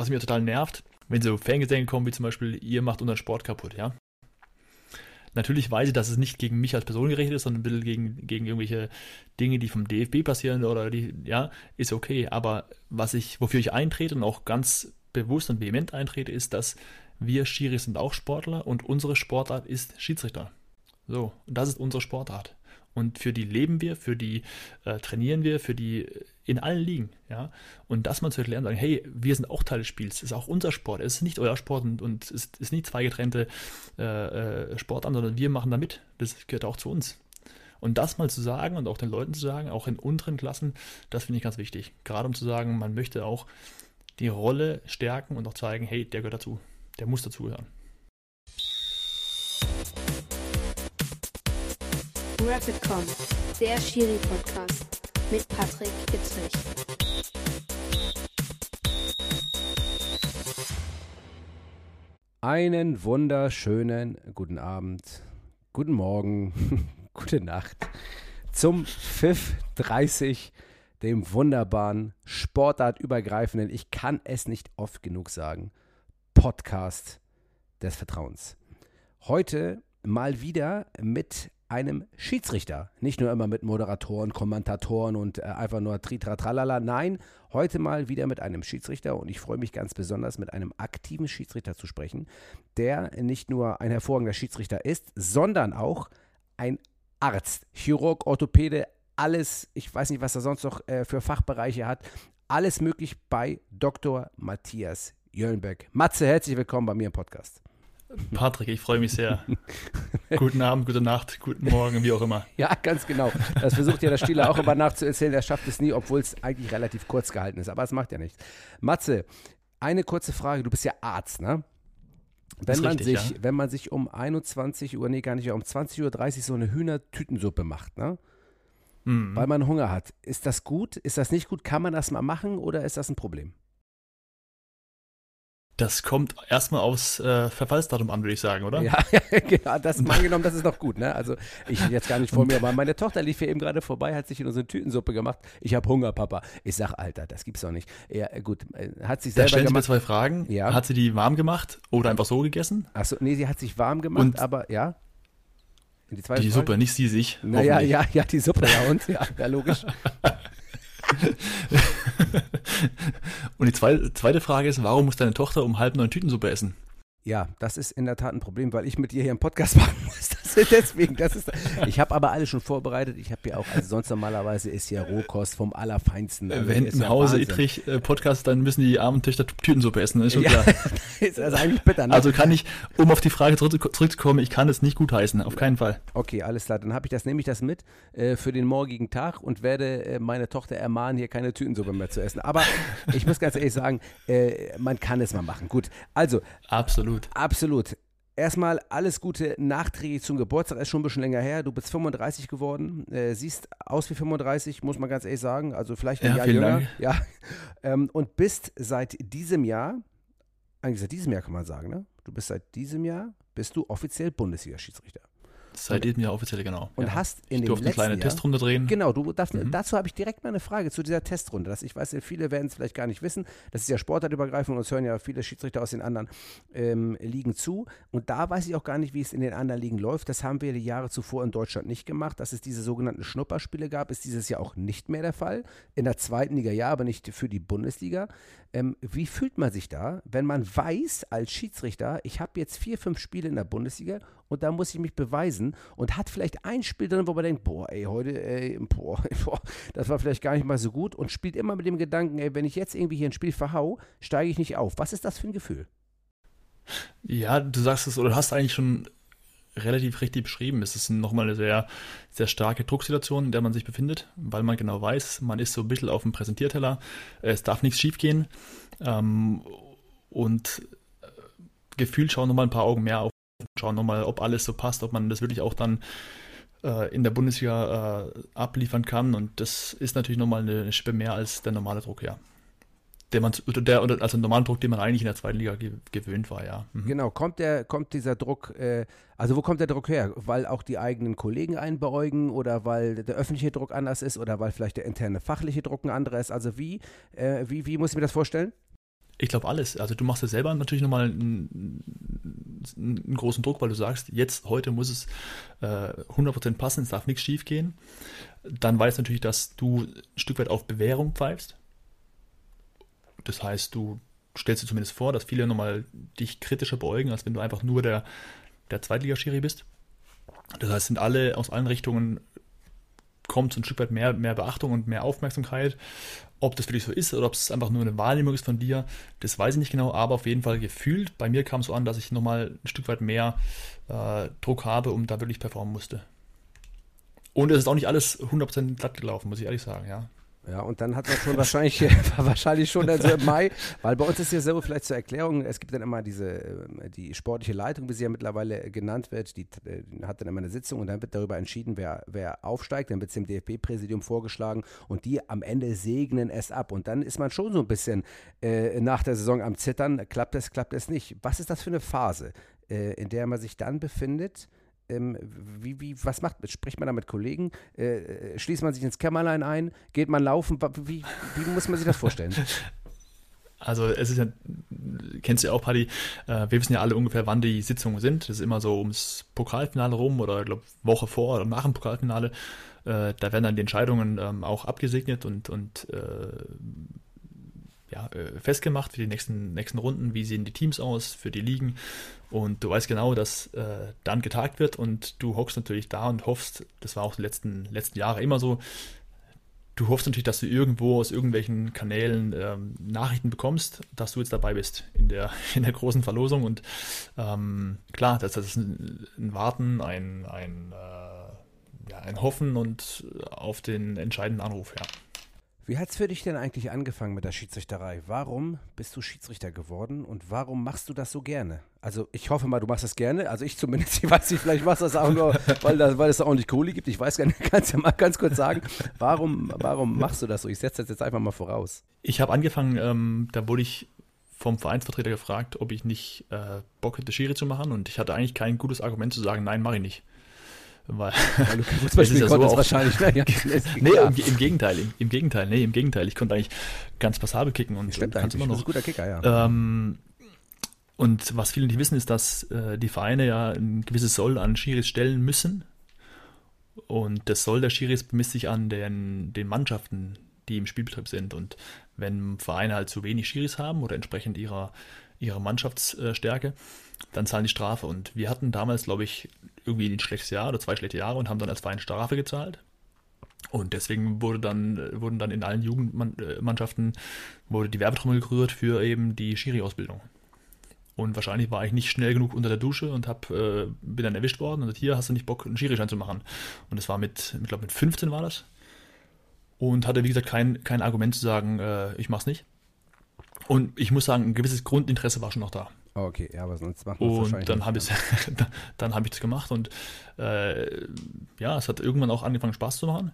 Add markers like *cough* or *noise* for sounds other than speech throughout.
was mir total nervt, wenn so Fangesänge kommen, wie zum Beispiel, ihr macht unseren Sport kaputt, ja. Natürlich weiß ich, dass es nicht gegen mich als Person gerichtet ist, sondern ein bisschen gegen, gegen irgendwelche Dinge, die vom DFB passieren oder die, ja, ist okay. Aber was ich, wofür ich eintrete und auch ganz bewusst und vehement eintrete, ist, dass wir Schiris sind auch Sportler und unsere Sportart ist Schiedsrichter. So, und das ist unsere Sportart. Und für die leben wir, für die äh, trainieren wir, für die in allen Ligen, ja. Und das mal zu erklären, sagen, hey, wir sind auch Teil des Spiels, es ist auch unser Sport, es ist nicht euer Sport und, und es ist, ist nicht zwei getrennte äh, äh, Sportarten, sondern wir machen da mit. Das gehört auch zu uns. Und das mal zu sagen und auch den Leuten zu sagen, auch in unteren Klassen, das finde ich ganz wichtig. Gerade um zu sagen, man möchte auch die Rolle stärken und auch zeigen, hey, der gehört dazu, der muss dazugehören. Rapidcom, der Schiri-Podcast mit Patrick Gitzrich. Einen wunderschönen guten Abend, guten Morgen, *laughs* gute Nacht zum Pfiff 30, dem wunderbaren, sportartübergreifenden, ich kann es nicht oft genug sagen, Podcast des Vertrauens. Heute mal wieder mit einem Schiedsrichter. Nicht nur immer mit Moderatoren, Kommentatoren und äh, einfach nur Tritra Tralala. Nein, heute mal wieder mit einem Schiedsrichter und ich freue mich ganz besonders, mit einem aktiven Schiedsrichter zu sprechen, der nicht nur ein hervorragender Schiedsrichter ist, sondern auch ein Arzt, Chirurg, Orthopäde, alles, ich weiß nicht, was er sonst noch äh, für Fachbereiche hat, alles möglich bei Dr. Matthias Jöllenbeck. Matze, herzlich willkommen bei mir im Podcast. Patrick, ich freue mich sehr. *laughs* guten Abend, gute Nacht, guten Morgen, wie auch immer. Ja, ganz genau. Das versucht ja der Stieler auch immer nachzuerzählen. Er schafft es nie, obwohl es eigentlich relativ kurz gehalten ist. Aber es macht ja nichts. Matze, eine kurze Frage. Du bist ja Arzt, ne? Wenn man, richtig, sich, ja. wenn man sich um 21 Uhr, nee, gar nicht, um 20.30 Uhr so eine Hühnertütensuppe macht, ne? Mhm. Weil man Hunger hat. Ist das gut? Ist das nicht gut? Kann man das mal machen oder ist das ein Problem? Das kommt erstmal aufs äh, Verfallsdatum an, würde ich sagen, oder? Ja, *laughs* genau, das mal angenommen, das ist noch gut, ne? Also ich jetzt gar nicht vor mir, aber meine Tochter lief hier eben gerade vorbei, hat sich in unsere Tütensuppe gemacht. Ich habe Hunger, Papa. Ich sag, Alter, das gibt's doch nicht. Ja, gut, äh, hat sich Da selber stellen Sie mir gemacht. zwei Fragen. Ja. Hat sie die warm gemacht oder einfach so gegessen? Achso, nee, sie hat sich warm gemacht, Und- aber ja. Die, Die? Suppe, nicht sie sich. Naja, ja, ja, die Suppe, ja, und? Ja, ja logisch. *laughs* *laughs* Und die zweite, Frage ist, warum muss deine Tochter um halb neun Tütensuppe essen? Ja, das ist in der Tat ein Problem, weil ich mit dir hier im Podcast *laughs* machen muss. Das ist deswegen, das ist. Ich habe aber alles schon vorbereitet. Ich habe ja auch, also sonst normalerweise ist ja Rohkost vom Allerfeinsten. Also Wenn ja Hause Wahnsinn. Ittrich äh, Podcast, dann müssen die armen Töchter Tütensuppe essen, ist schon Ja, klar. *laughs* ist also eigentlich bitter, ne? Also kann ich, um auf die Frage zurück, zurückzukommen, ich kann es nicht gutheißen, auf keinen Fall. Okay, alles klar. Dann habe ich das, nehme ich das mit äh, für den morgigen Tag und werde äh, meine Tochter ermahnen, hier keine Tütensuppe mehr zu essen. Aber ich muss ganz ehrlich sagen, äh, man kann es mal machen. Gut, also Absolut. Absolut. Erstmal alles Gute nachträglich zum Geburtstag. Ist schon ein bisschen länger her. Du bist 35 geworden. Äh, siehst aus wie 35, muss man ganz ehrlich sagen. Also vielleicht ein Ja, Jahr jünger. Dank. Ja. *laughs* Ähm, und bist seit diesem Jahr, eigentlich seit diesem Jahr kann man sagen, ne? Du bist seit diesem Jahr, bist du offiziell Bundesliga-Schiedsrichter. Seit diesem Jahr offiziell, genau. Und ja. hast in ich durfte eine kleine Jahr, Testrunde drehen. Genau, du, das, Mhm. dazu habe ich direkt mal eine Frage zu dieser Testrunde. Das, ich weiß, viele werden es vielleicht gar nicht wissen. Das ist ja sportartübergreifend und uns hören ja viele Schiedsrichter aus den anderen ähm, Ligen zu. Und da weiß ich auch gar nicht, wie es in den anderen Ligen läuft. Das haben wir die Jahre zuvor in Deutschland nicht gemacht. Dass es diese sogenannten Schnupperspiele gab, ist dieses Jahr auch nicht mehr der Fall. In der zweiten Liga ja, aber nicht für die Bundesliga. Ähm, wie fühlt man sich da, wenn man weiß als Schiedsrichter, ich habe jetzt vier, fünf Spiele in der Bundesliga und da muss ich mich beweisen und hat vielleicht ein Spiel drin, wo man denkt, boah, ey, heute, ey, *laughs* boah, boah, das war vielleicht gar nicht mal so gut und spielt immer mit dem Gedanken, ey, wenn ich jetzt irgendwie hier ein Spiel verhau, steige ich nicht auf. Was ist das für ein Gefühl? Ja, du sagst es oder hast eigentlich schon relativ richtig beschrieben. Es ist nochmal eine sehr, sehr starke Drucksituation, in der man sich befindet, weil man genau weiß, man ist so ein bisschen auf dem Präsentierteller. Es darf nichts schiefgehen. Ähm, und äh, gefühlt schauen nochmal ein paar Augen mehr auf, schauen nochmal, ob alles so passt, ob man das wirklich auch dann äh, in der Bundesliga äh, abliefern kann. Und das ist natürlich nochmal eine Schippe mehr als der normale Druck, ja. Der man, der, also normalen Druck, den man eigentlich in der zweiten Liga ge gewöhnt war, ja. Mhm. Genau, kommt der, kommt dieser Druck, äh, also wo kommt der Druck her? Weil auch die eigenen Kollegen einen beäugen oder weil der öffentliche Druck anders ist oder weil vielleicht der interne fachliche Druck ein anderer ist? Also wie, äh, wie, wie muss ich mir das vorstellen? Ich glaube alles. Also du machst ja selber natürlich nochmal einen, einen, großen Druck, weil du sagst, jetzt, heute muss es äh, 100% passen, es darf nichts schief gehen. Dann weißt du natürlich, dass du ein Stück weit auf Bewährung pfeifst. Das heißt, du stellst dir zumindest vor, dass viele nochmal dich kritischer beäugen, als wenn du einfach nur der, der Zweitligaschiri bist. Das heißt, sind alle aus allen Richtungen kommt so ein Stück weit mehr, mehr Beachtung und mehr Aufmerksamkeit. Ob das wirklich so ist oder ob es einfach nur eine Wahrnehmung ist von dir, das weiß ich nicht genau, aber auf jeden Fall gefühlt. Bei mir kam es so an, dass ich nochmal ein Stück weit mehr äh, Druck habe und da wirklich performen musste. Und es ist auch nicht alles 100% glatt gelaufen, muss ich ehrlich sagen, ja. Ja, und dann hat man schon wahrscheinlich, *laughs* wahrscheinlich schon also im Mai, weil bei uns ist ja so, vielleicht zur Erklärung, es gibt dann immer diese, ähm, die sportliche Leitung, wie sie ja mittlerweile genannt wird, die, die hat dann immer eine Sitzung und dann wird darüber entschieden, wer, wer aufsteigt, dann wird es dem DFB-Präsidium vorgeschlagen und die am Ende segnen es ab und dann ist man schon so ein bisschen äh, nach der Saison am Zittern, klappt es, klappt es nicht. Was ist das für eine Phase, äh, in der man sich dann befindet? Ähm, wie, wie, was macht, spricht man da mit Kollegen? Äh, äh, schließt man sich ins Kämmerlein ein? Geht man laufen? Wie, wie muss man sich das vorstellen? *laughs* Also es ist ja, kennst du ja auch, Paddy, äh, wir wissen ja alle ungefähr, wann die Sitzungen sind. Das ist immer so ums Pokalfinale rum oder ich glaube Woche vor oder nach dem Pokalfinale. Äh, da werden dann die Entscheidungen ähm, auch abgesegnet und, und ja, äh, festgemacht für die nächsten, nächsten Runden, wie sehen die Teams aus für die Ligen. Und du weißt genau, dass äh, dann getagt wird und du hockst natürlich da und hoffst, das war auch die letzten, letzten Jahre immer so, du hoffst natürlich, dass du irgendwo aus irgendwelchen Kanälen ähm, Nachrichten bekommst, dass du jetzt dabei bist in der, *laughs* in der großen Verlosung. Und ähm, klar, das, das ist ein, ein Warten, ein, ein, äh, ja, ein Hoffen und auf den entscheidenden Anruf, ja. Wie hat es für dich denn eigentlich angefangen mit der Schiedsrichterei? Warum bist du Schiedsrichter geworden und warum machst du das so gerne? Also ich hoffe mal, du machst das gerne. Also ich zumindest, *laughs* ich weiß nicht, vielleicht machst du das auch nur, weil, das, weil es da ordentlich Kohle gibt. Ich weiß gar nicht, *laughs* kannst ja mal ganz kurz sagen, warum, warum machst du das so? Ich setze das jetzt einfach mal voraus. Ich habe angefangen, ähm, da wurde ich vom Vereinsvertreter gefragt, ob ich nicht äh, Bock hätte, Schiri zu machen und ich hatte eigentlich kein gutes Argument zu sagen, nein, mache ich nicht. Weil, weil du *laughs* Fußball spielen ja konntest so wahrscheinlich. Ne? *laughs* Ja, nee, im, im, Gegenteil, im, im, Gegenteil, nee, im Gegenteil. Ich konnte eigentlich ganz passabel kicken und, Stimmt und immer noch. ein guter Kicker, ja. Ähm, und was viele nicht wissen, ist, dass äh, die Vereine ja ein gewisses Soll an Schiris stellen müssen. Und das Soll der Schiris bemisst sich an den, den Mannschaften, die im Spielbetrieb sind. Und wenn Vereine halt zu wenig Schiris haben oder entsprechend ihrer, ihrer Mannschaftsstärke, dann zahlen die Strafe. Und wir hatten damals, glaube ich, irgendwie ein schlechtes Jahr oder zwei schlechte Jahre und haben dann als Verein Strafe gezahlt. Und deswegen wurde dann, wurden dann in allen Jugendmannschaften wurde die Werbetrommel gerührt für eben die Schiri-Ausbildung. Und wahrscheinlich war ich nicht schnell genug unter der Dusche und hab, äh, bin dann erwischt worden und hier hast du nicht Bock, einen Schiri-Schein zu machen. Und das war mit, ich glaube mit 15 war das. Und hatte, wie gesagt, kein, kein Argument zu sagen, äh, ich mach's nicht. Und ich muss sagen, ein gewisses Grundinteresse war schon noch da. Oh, okay, ja, aber sonst macht man es wahrscheinlich dann habe ich *laughs* dann habe ich das gemacht und äh, ja, es hat irgendwann auch angefangen Spaß zu machen,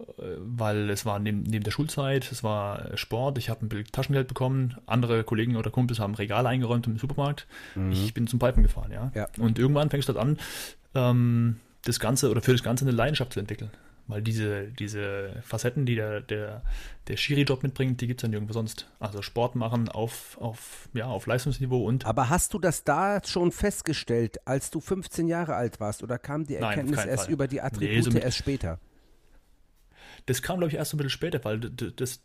äh, weil es war neben, neben der Schulzeit, es war Sport, ich habe ein bisschen Taschengeld bekommen, andere Kollegen oder Kumpels haben Regale eingeräumt im Supermarkt, mhm. ich bin zum Pipen gefahren, ja. ja. Und irgendwann fängst du halt an, ähm, das Ganze oder für das Ganze eine Leidenschaft zu entwickeln. Weil diese, diese Facetten, die der, der, der Schiri-Job mitbringt, die gibt es ja nirgendwo sonst. Also Sport machen auf, auf, ja, auf Leistungsniveau und. Aber hast du das da schon festgestellt, als du 15 Jahre alt warst? Oder kam die Erkenntnis Nein, erst Fall. über die Attribute nee, so erst später? Das kam, glaube ich, erst ein bisschen später, weil das,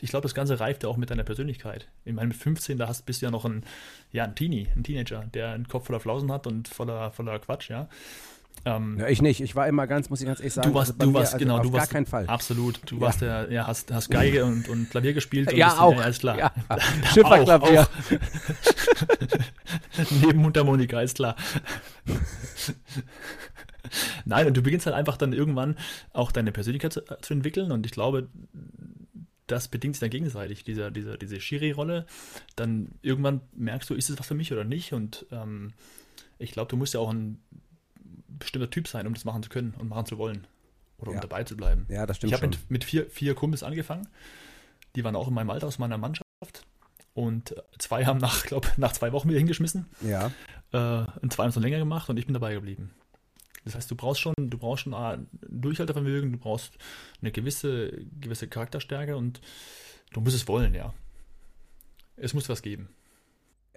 ich glaube, das Ganze reift ja auch mit deiner Persönlichkeit. Ich meine, mit 15, da hast, bist du ja noch ein, ja, ein Teenie, ein Teenager, der einen Kopf voller Flausen hat und voller, voller Quatsch, ja. Ähm, ja, ich nicht. Ich war immer ganz, muss ich ganz ehrlich sagen. Du warst, also du warst, also genau, du warst. Gar keinen Fall. Absolut. Du ja. warst der, ja, hast, hast Geige und, und Klavier gespielt. ja, und auch. Ja, ist klar. Ja. *laughs* *laughs* Schifferklavier. *laughs* Neben Mundharmonika, ist klar. Nein, und du beginnst halt einfach dann irgendwann auch deine Persönlichkeit zu, zu entwickeln und ich glaube, das bedingt sich dann gegenseitig, diese, diese, diese Schiri-Rolle. Dann irgendwann merkst du, ist es was für mich oder nicht und ähm, ich glaube, du musst ja auch ein bestimmter Typ sein, um das machen zu können und machen zu wollen. Oder um ja. dabei zu bleiben. Ja, das stimmt. Ich habe mit, mit, vier, vier Kumpels angefangen. Die waren auch in meinem Alter aus meiner Mannschaft. Und zwei haben nach, glaube nach zwei Wochen wieder hingeschmissen. Ja. Äh, und zwei haben es noch länger gemacht und ich bin dabei geblieben. Das heißt, du brauchst schon, du brauchst schon ein Durchhaltevermögen, du brauchst eine gewisse, gewisse Charakterstärke und du musst es wollen, ja. Es muss was geben.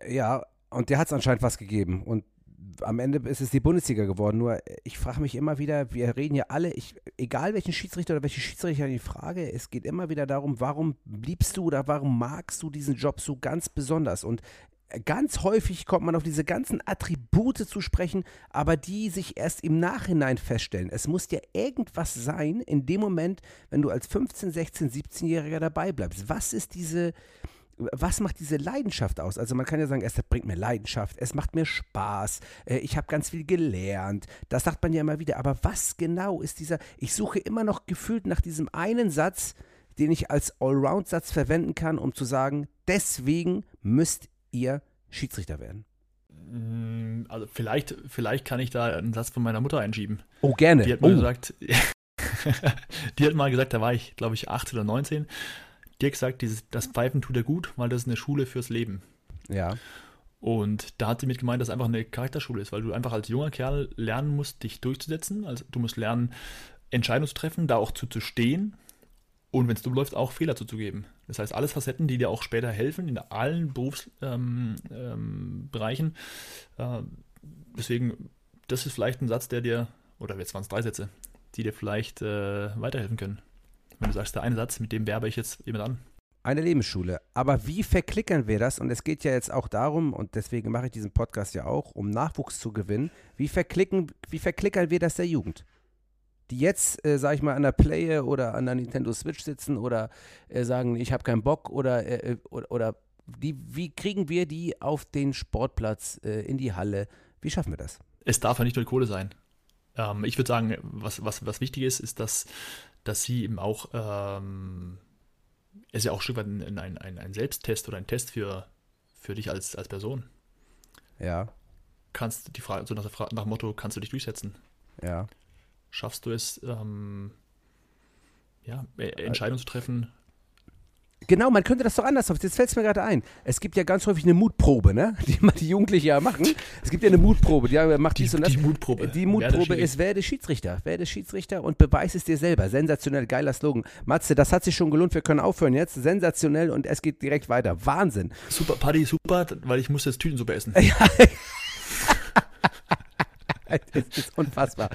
Ja, und der hat es anscheinend was gegeben. Und am Ende ist es die Bundesliga geworden. Nur ich frage mich immer wieder, wir reden ja alle, ich, egal welchen Schiedsrichter oder welche Schiedsrichter ich frage, es geht immer wieder darum, warum liebst du oder warum magst du diesen Job so ganz besonders? Und ganz häufig kommt man auf diese ganzen Attribute zu sprechen, aber die sich erst im Nachhinein feststellen. Es muss dir irgendwas sein in dem Moment, wenn du als 15, 16, 17-Jähriger dabei bleibst. Was ist diese, was macht diese Leidenschaft aus? Also man kann ja sagen, es bringt mir Leidenschaft, es macht mir Spaß, äh, ich habe ganz viel gelernt. Das sagt man ja immer wieder. Aber was genau ist dieser, ich suche immer noch gefühlt nach diesem einen Satz, den ich als Allround-Satz verwenden kann, um zu sagen, deswegen müsst ihr Schiedsrichter werden. Mm, also vielleicht, vielleicht kann ich da einen Satz von meiner Mutter einschieben. Oh, gerne. Die hat mal oh. gesagt, *laughs* die hat mal gesagt, da war ich, glaube ich, 18 oder 19 die hat gesagt, dieses, das Pfeifen tut er gut, weil das ist eine Schule fürs Leben. Ja. Und da hat sie mit gemeint, dass es einfach eine Charakterschule ist, weil du einfach als junger Kerl lernen musst, dich durchzusetzen. Also du musst lernen, Entscheidungen zu treffen, da auch zu, zu stehen und wenn es dumm läuft, auch Fehler zuzugeben. Das heißt, alles Facetten, die dir auch später helfen in allen Berufsbereichen. Ähm, ähm, äh, deswegen, das ist vielleicht ein Satz, der dir, oder jetzt waren es drei Sätze, die dir vielleicht äh, weiterhelfen können. Wenn du sagst, der eine Satz, mit dem werbe ich jetzt jemand an. Eine Lebensschule. Aber wie verklickern wir das? Und es geht ja jetzt auch darum, und deswegen mache ich diesen Podcast ja auch, um Nachwuchs zu gewinnen. Wie, verklicken, wie verklickern wir das der Jugend? Die jetzt, äh, sag ich mal, an der Play oder an der Nintendo Switch sitzen oder äh, sagen, ich habe keinen Bock oder, äh, oder, oder die, wie kriegen wir die auf den Sportplatz, äh, in die Halle? Wie schaffen wir das? Es darf ja nicht nur Kohle sein. Ähm, ich würde sagen, was, was, was wichtig ist, ist, dass dass sie eben auch, ähm, es ist ja auch ein Stück weit ein, ein, ein, Selbsttest oder ein Test für, für dich als, als Person. Ja. Kannst die Frage, so nach, der nach dem Motto, kannst du dich durchsetzen? Ja. Schaffst du es, ähm, ja, äh, Entscheidungen zu treffen, Genau, man könnte das doch anders auf. Jetzt fällt es mir gerade ein. Es gibt ja ganz häufig eine Mutprobe, ne? *laughs* Die die Jugendlichen ja machen. Es gibt ja eine Mutprobe, die macht dies die, und das. Die Mutprobe. Die Mutprobe ist, werde Schiedsrichter. Werde Schiedsrichter und beweis es dir selber. Sensationell, geiler Slogan. Matze, das hat sich schon gelohnt. Wir können aufhören jetzt. Sensationell und es geht direkt weiter. Wahnsinn. Super, Paddy, super, weil ich muss jetzt Tütensuppe essen. Ja. *laughs* *laughs* Es *laughs* ist unfassbar.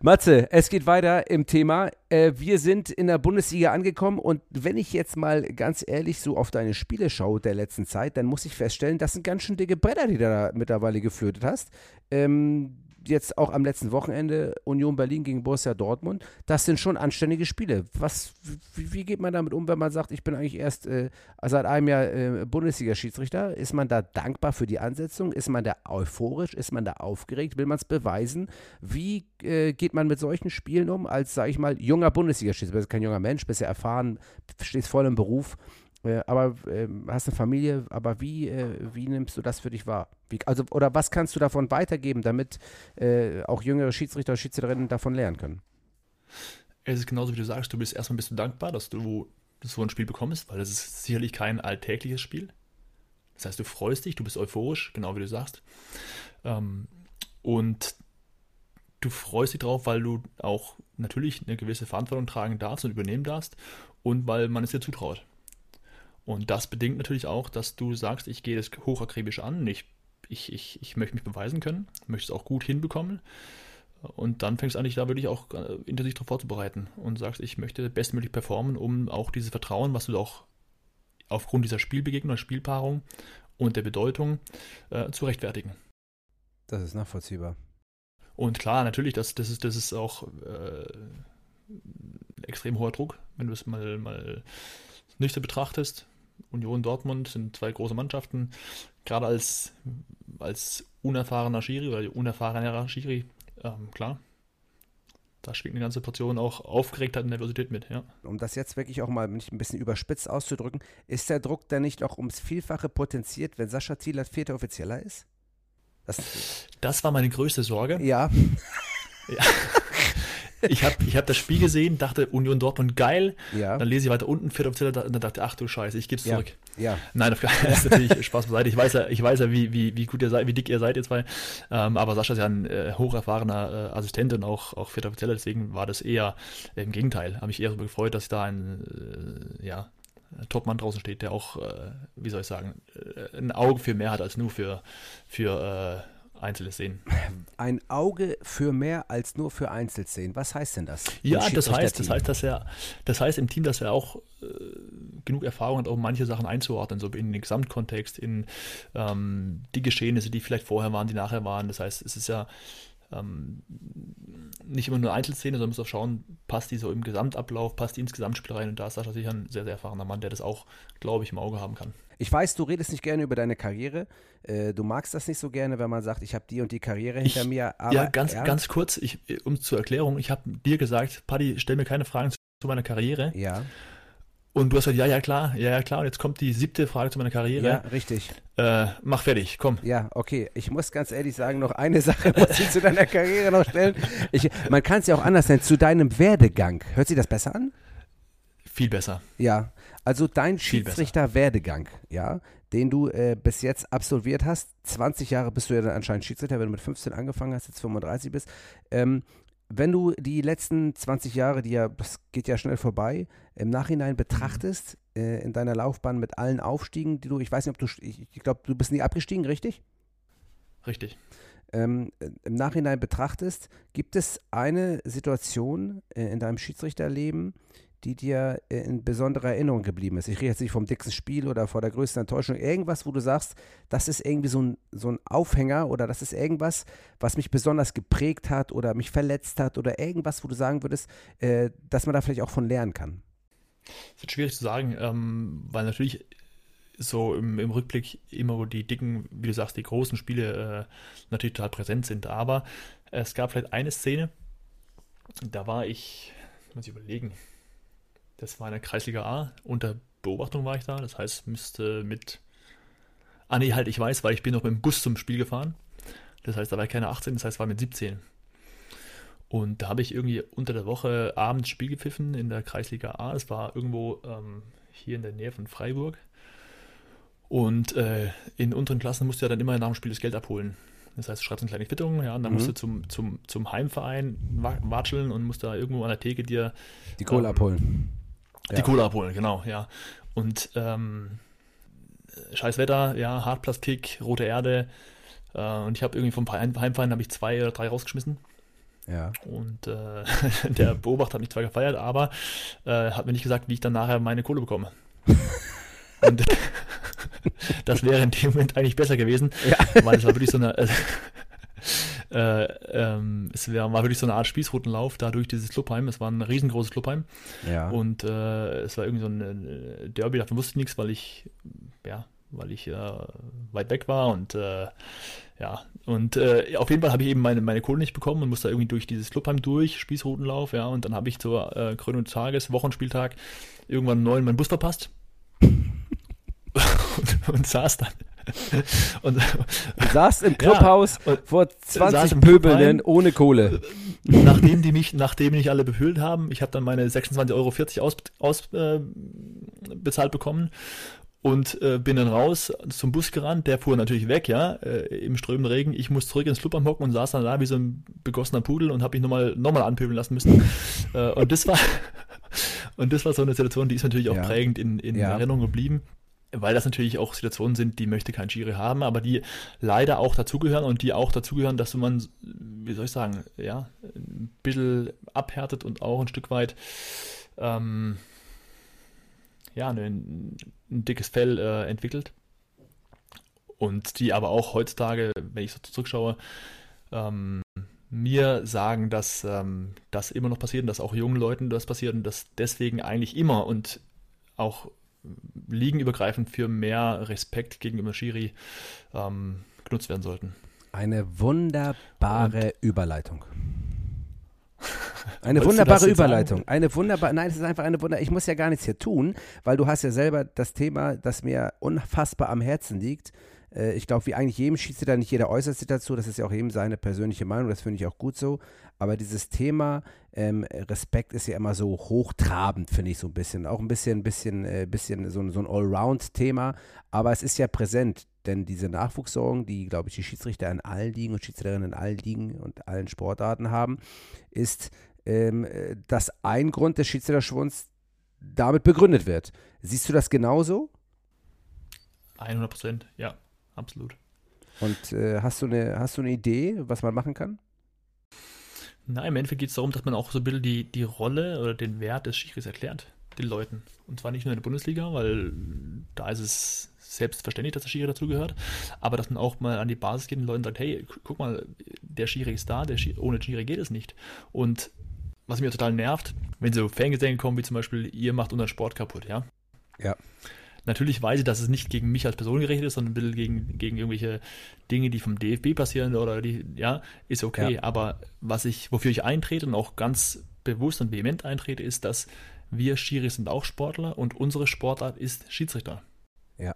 Matze, es geht weiter im Thema. Äh, wir sind in der Bundesliga angekommen und wenn ich jetzt mal ganz ehrlich so auf deine Spiele schaue der letzten Zeit, dann muss ich feststellen, das sind ganz schön dicke Bretter, die du da mittlerweile geflötet hast. Ähm, jetzt auch am letzten Wochenende Union Berlin gegen Borussia Dortmund, das sind schon anständige Spiele. Was, wie, wie geht man damit um, wenn man sagt, ich bin eigentlich erst äh, seit einem Jahr äh, Bundesliga-Schiedsrichter? Ist man da dankbar für die Ansetzung? Ist man da euphorisch? Ist man da aufgeregt? Will man es beweisen? Wie äh, geht man mit solchen Spielen um, als, sage ich mal, junger Bundesliga-Schiedsrichter? Du bist kein junger Mensch, bist ja erfahren, stehst voll im Beruf. Äh, aber äh, hast eine Familie, aber wie, äh, wie nimmst du das für dich wahr? Wie, also, oder was kannst du davon weitergeben, damit äh, auch jüngere Schiedsrichter Schiedsrichterinnen davon lernen können? Es ist genauso, wie du sagst, du bist erstmal bist du dankbar, dass du so ein Spiel bekommst, weil das ist sicherlich kein alltägliches Spiel. Das heißt, du freust dich, du bist euphorisch, genau wie du sagst. Ähm, und du freust dich drauf, weil du auch natürlich eine gewisse Verantwortung tragen darfst und übernehmen darfst und weil man es dir zutraut. Und das bedingt natürlich auch, dass du sagst, ich gehe das hochakribisch an, ich, ich, ich, ich möchte mich beweisen können, möchte es auch gut hinbekommen. Und dann fängst du an, dich da wirklich auch äh, intensiv darauf vorzubereiten und sagst, ich möchte bestmöglich performen, um auch dieses Vertrauen, was du auch aufgrund dieser Spielbegegnung, Spielpaarung und der Bedeutung äh, zu rechtfertigen. Das ist nachvollziehbar. Und klar, natürlich, das, das, ist, das ist auch äh, extrem hoher Druck, wenn du es mal, mal nüchtern betrachtest. Union Dortmund sind zwei große Mannschaften. Gerade als, als unerfahrener Schiri oder unerfahrener Schiri, ähm, klar, da schwingt eine ganze Portion auch Aufgeregtheit und Nervosität mit, ja. Um das jetzt wirklich auch mal nicht ein bisschen überspitzt auszudrücken, ist der Druck dann nicht auch ums Vielfache potenziert, wenn Sascha Thieler vierter Offizieller ist? Das, das war meine größte Sorge. Ja. *laughs* ja. Ich habe ich hab das Spiel gesehen, dachte Union Dortmund geil. Ja. Dann lese ich weiter unten, vierter und dann dachte ach du Scheiße, ich gebe es zurück. Ja. ja. Nein, das ist natürlich *laughs* Spaß beiseite. Ich weiß ja, ich weiß ja wie, wie, wie gut ihr seid, wie dick ihr seid, ihr zwei. Ähm, aber Sascha ist ja ein äh, hocherfahrener äh, Assistent und auch, auch vierter Offizieller, deswegen war das eher äh, im Gegenteil. Habe mich eher so gefreut, dass ich da ein, äh, ja, Topmann draußen steht, der auch, äh, wie soll ich sagen, äh, ein Auge für mehr hat als nur für, für Einzelszenen. Ein Auge für mehr als nur für Einzelszenen. Was heißt denn das? Ja, das heißt, das heißt, dass er, das heißt im Team, dass er auch äh, genug Erfahrung hat, um manche Sachen einzuordnen, so in den Gesamtkontext, in ähm, die Geschehnisse, die vielleicht vorher waren, die nachher waren. Das heißt, es ist ja ähm, nicht immer nur Einzelszene, sondern muss auch schauen, passt die so im Gesamtablauf, passt die ins Gesamtspiel rein und da ist Sascha sicher ein sehr, sehr erfahrener Mann, der das auch, glaube ich, im Auge haben kann. Ich weiß, du redest nicht gerne über deine Karriere. Äh, du magst das nicht so gerne, wenn man sagt, ich habe die und die Karriere hinter ich, mir. Aber, ja, ganz, ja. ganz kurz, ich, um zur Erklärung, ich habe dir gesagt, Paddy, stell mir keine Fragen zu, zu meiner Karriere. Ja. Und du hast gesagt, ja, ja, klar, ja, ja, klar. Und jetzt kommt die siebte Frage zu meiner Karriere. Ja, richtig. Äh, mach fertig, komm. Ja, okay. Ich muss ganz ehrlich sagen, noch eine Sache *laughs* muss ich zu deiner Karriere noch stellen. Ich, man kann es ja auch anders nennen, zu deinem Werdegang. Hört sich das besser an? Viel besser. Ja, also dein Schiedsrichter-Werdegang, ja, den du äh, bis jetzt absolviert hast. 20 Jahre bist du ja dann anscheinend Schiedsrichter, wenn du mit 15 angefangen hast, jetzt 35 bist. Ähm, wenn du die letzten 20 Jahre, die ja, das geht ja schnell vorbei, im Nachhinein mhm. betrachtest, äh, in deiner Laufbahn mit allen Aufstiegen, die du, ich weiß nicht, ob du, ich, ich glaube, du bist nie abgestiegen, richtig? Richtig. Ähm, Im Nachhinein betrachtest, gibt es eine Situation äh, in deinem Schiedsrichterleben, die dir äh, in besonderer Erinnerung geblieben ist? Ich rede jetzt nicht vom dicksten Spiel oder vor der größten Enttäuschung. Irgendwas, wo du sagst, das ist irgendwie so ein, so ein Aufhänger oder das ist irgendwas, was mich besonders geprägt hat oder mich verletzt hat oder irgendwas, wo du sagen würdest, äh, dass man da vielleicht auch von lernen kann? Das ist schwierig zu sagen, ähm, weil natürlich so im, im, Rückblick immer die dicken, wie du sagst, die großen Spiele äh, natürlich total präsent sind. Aber es gab vielleicht eine Szene, da war ich, muss ich überlegen, das war in der Kreisliga A. Unter Beobachtung war ich da. Das heißt, müsste mit. Ah, nee, halt, ich weiß, weil ich bin noch mit dem Bus zum Spiel gefahren. Das heißt, da war ich keine 18, das heißt, war mit 17. Und da habe ich irgendwie unter der Woche abends Spiel gepfiffen in der Kreisliga A. Das war irgendwo ähm, hier in der Nähe von Freiburg. Und äh, in unteren Klassen musst du ja dann immer nach dem Spiel das Geld abholen. Das heißt, du schreibst eine kleine Quittung, ja, und dann mhm. musst du zum, zum, zum Heimverein watscheln und musst da irgendwo an der Theke dir die Kohle ähm, abholen. Die ja. Kohle abholen, genau, ja. Und ähm, scheiß Wetter, ja, Hartplastik, rote Erde. Äh, und ich habe irgendwie vom Heimverein habe ich zwei oder drei rausgeschmissen. Ja. Und äh, *laughs* der Beobachter hat mich zwar gefeiert, aber äh, hat mir nicht gesagt, wie ich dann nachher meine Kohle bekomme. *laughs* und *laughs* das wäre in dem Moment eigentlich besser gewesen, ja. weil es war wirklich so eine, äh, äh, ähm, es wär, war wirklich so eine Art Spießrutenlauf da durch dieses Clubheim. Es war ein riesengroßes Clubheim. Ja. Und äh, es war irgendwie so ein äh, Derby, davon wusste ich nichts, weil ich, ja, weil ich äh, weit weg war und äh, ja, und äh, auf jeden Fall habe ich eben meine, meine Kohle nicht bekommen und musste da irgendwie durch dieses Clubheim durch, Spießrutenlauf, ja, und dann habe ich zur äh, Krönung des Tages, Wochenspieltag, irgendwann neun meinen Bus verpasst *laughs* und, und saß dann *laughs* und, du saßt im Clubhaus ja, vor 20 Pöbeln ohne Kohle. Nachdem die mich, nachdem mich alle befüllt haben, ich habe dann meine 26,40 Euro aus, aus äh, bezahlt bekommen und äh, bin dann raus zum Bus gerannt. Der fuhr natürlich weg, ja, äh, im strömenden Regen. Ich muss zurück ins Clubheim hocken und saß dann da wie so ein begossener Pudel und habe mich nochmal noch mal anpöbeln lassen müssen. äh, und das war *laughs* und das war so eine Situation, die ist natürlich auch ja. prägend in, in ja. Erinnerung geblieben weil das natürlich auch Situationen sind, die möchte kein Schiri haben, aber die leider auch dazugehören und die auch dazugehören, dass man, wie soll ich sagen, ja, ein bisschen abhärtet und auch ein Stück weit ähm, ja, ein, ein dickes Fell äh, entwickelt. Und die aber auch heutzutage, wenn ich so zurückschaue, ähm, mir sagen, dass ähm, das immer noch passiert und dass auch jungen Leuten das passiert und dass deswegen eigentlich immer und auch liegenübergreifend für mehr Respekt gegenüber Schiri ähm, genutzt werden sollten. Eine wunderbare Und, Überleitung. *laughs* Eine wunderbare Überleitung. Sagen? Eine wunderbare, nein, es ist einfach eine wunderbare, ich muss ja gar nichts hier tun, weil du hast ja selber das Thema, das mir unfassbar am Herzen liegt. Äh, ich glaube, wie eigentlich jedem Schiedsrichter, nicht jeder äußert sich dazu, das ist ja auch jedem seine persönliche Meinung, das finde ich auch gut so. Aber dieses Thema ähm, Respekt ist ja immer so hochtrabend, finde ich so ein bisschen. Auch ein bisschen, bisschen, äh, bisschen so, so ein Allround-Thema. Aber es ist ja präsent, denn diese Nachwuchssorgen, die, glaube ich, die Schiedsrichter in allen Ligen und Schiedsrichterinnen in allen Ligen und allen Sportarten haben, ist, ähm, äh, dass ein Grund des Schiedsrichterschwunds damit begründet wird. Siehst du das genauso? 100 Prozent, ja, absolut. Und äh, hast, du eine, hast du eine Idee, was man machen kann? Na, im Endeffekt geht es darum, dass man auch so ein bisschen die, die Rolle oder den Wert des Schiris erklärt, den Leuten. Und zwar nicht nur in der Bundesliga, weil da ist es selbstverständlich, dass der Schiri dazugehört, aber dass man auch mal an die Basis geht und den Leuten sagt, hey, guck mal, der Schiri ist da, der Schiri, ohne Schiri geht es nicht. Und was mir total nervt, wenn so Fangesänge kommen, wie zum Beispiel, ihr macht unseren Sport kaputt, ja? Ja. Natürlich weiß ich, dass es nicht gegen mich als Person gerichtet ist, sondern ein bisschen gegen, gegen irgendwelche Dinge, die vom DFB passieren oder die, ja, ist okay. Ja. Aber was ich, wofür ich eintrete und auch ganz bewusst und vehement eintrete, ist, dass wir Schiris sind auch Sportler und unsere Sportart ist Schiedsrichter. Ja.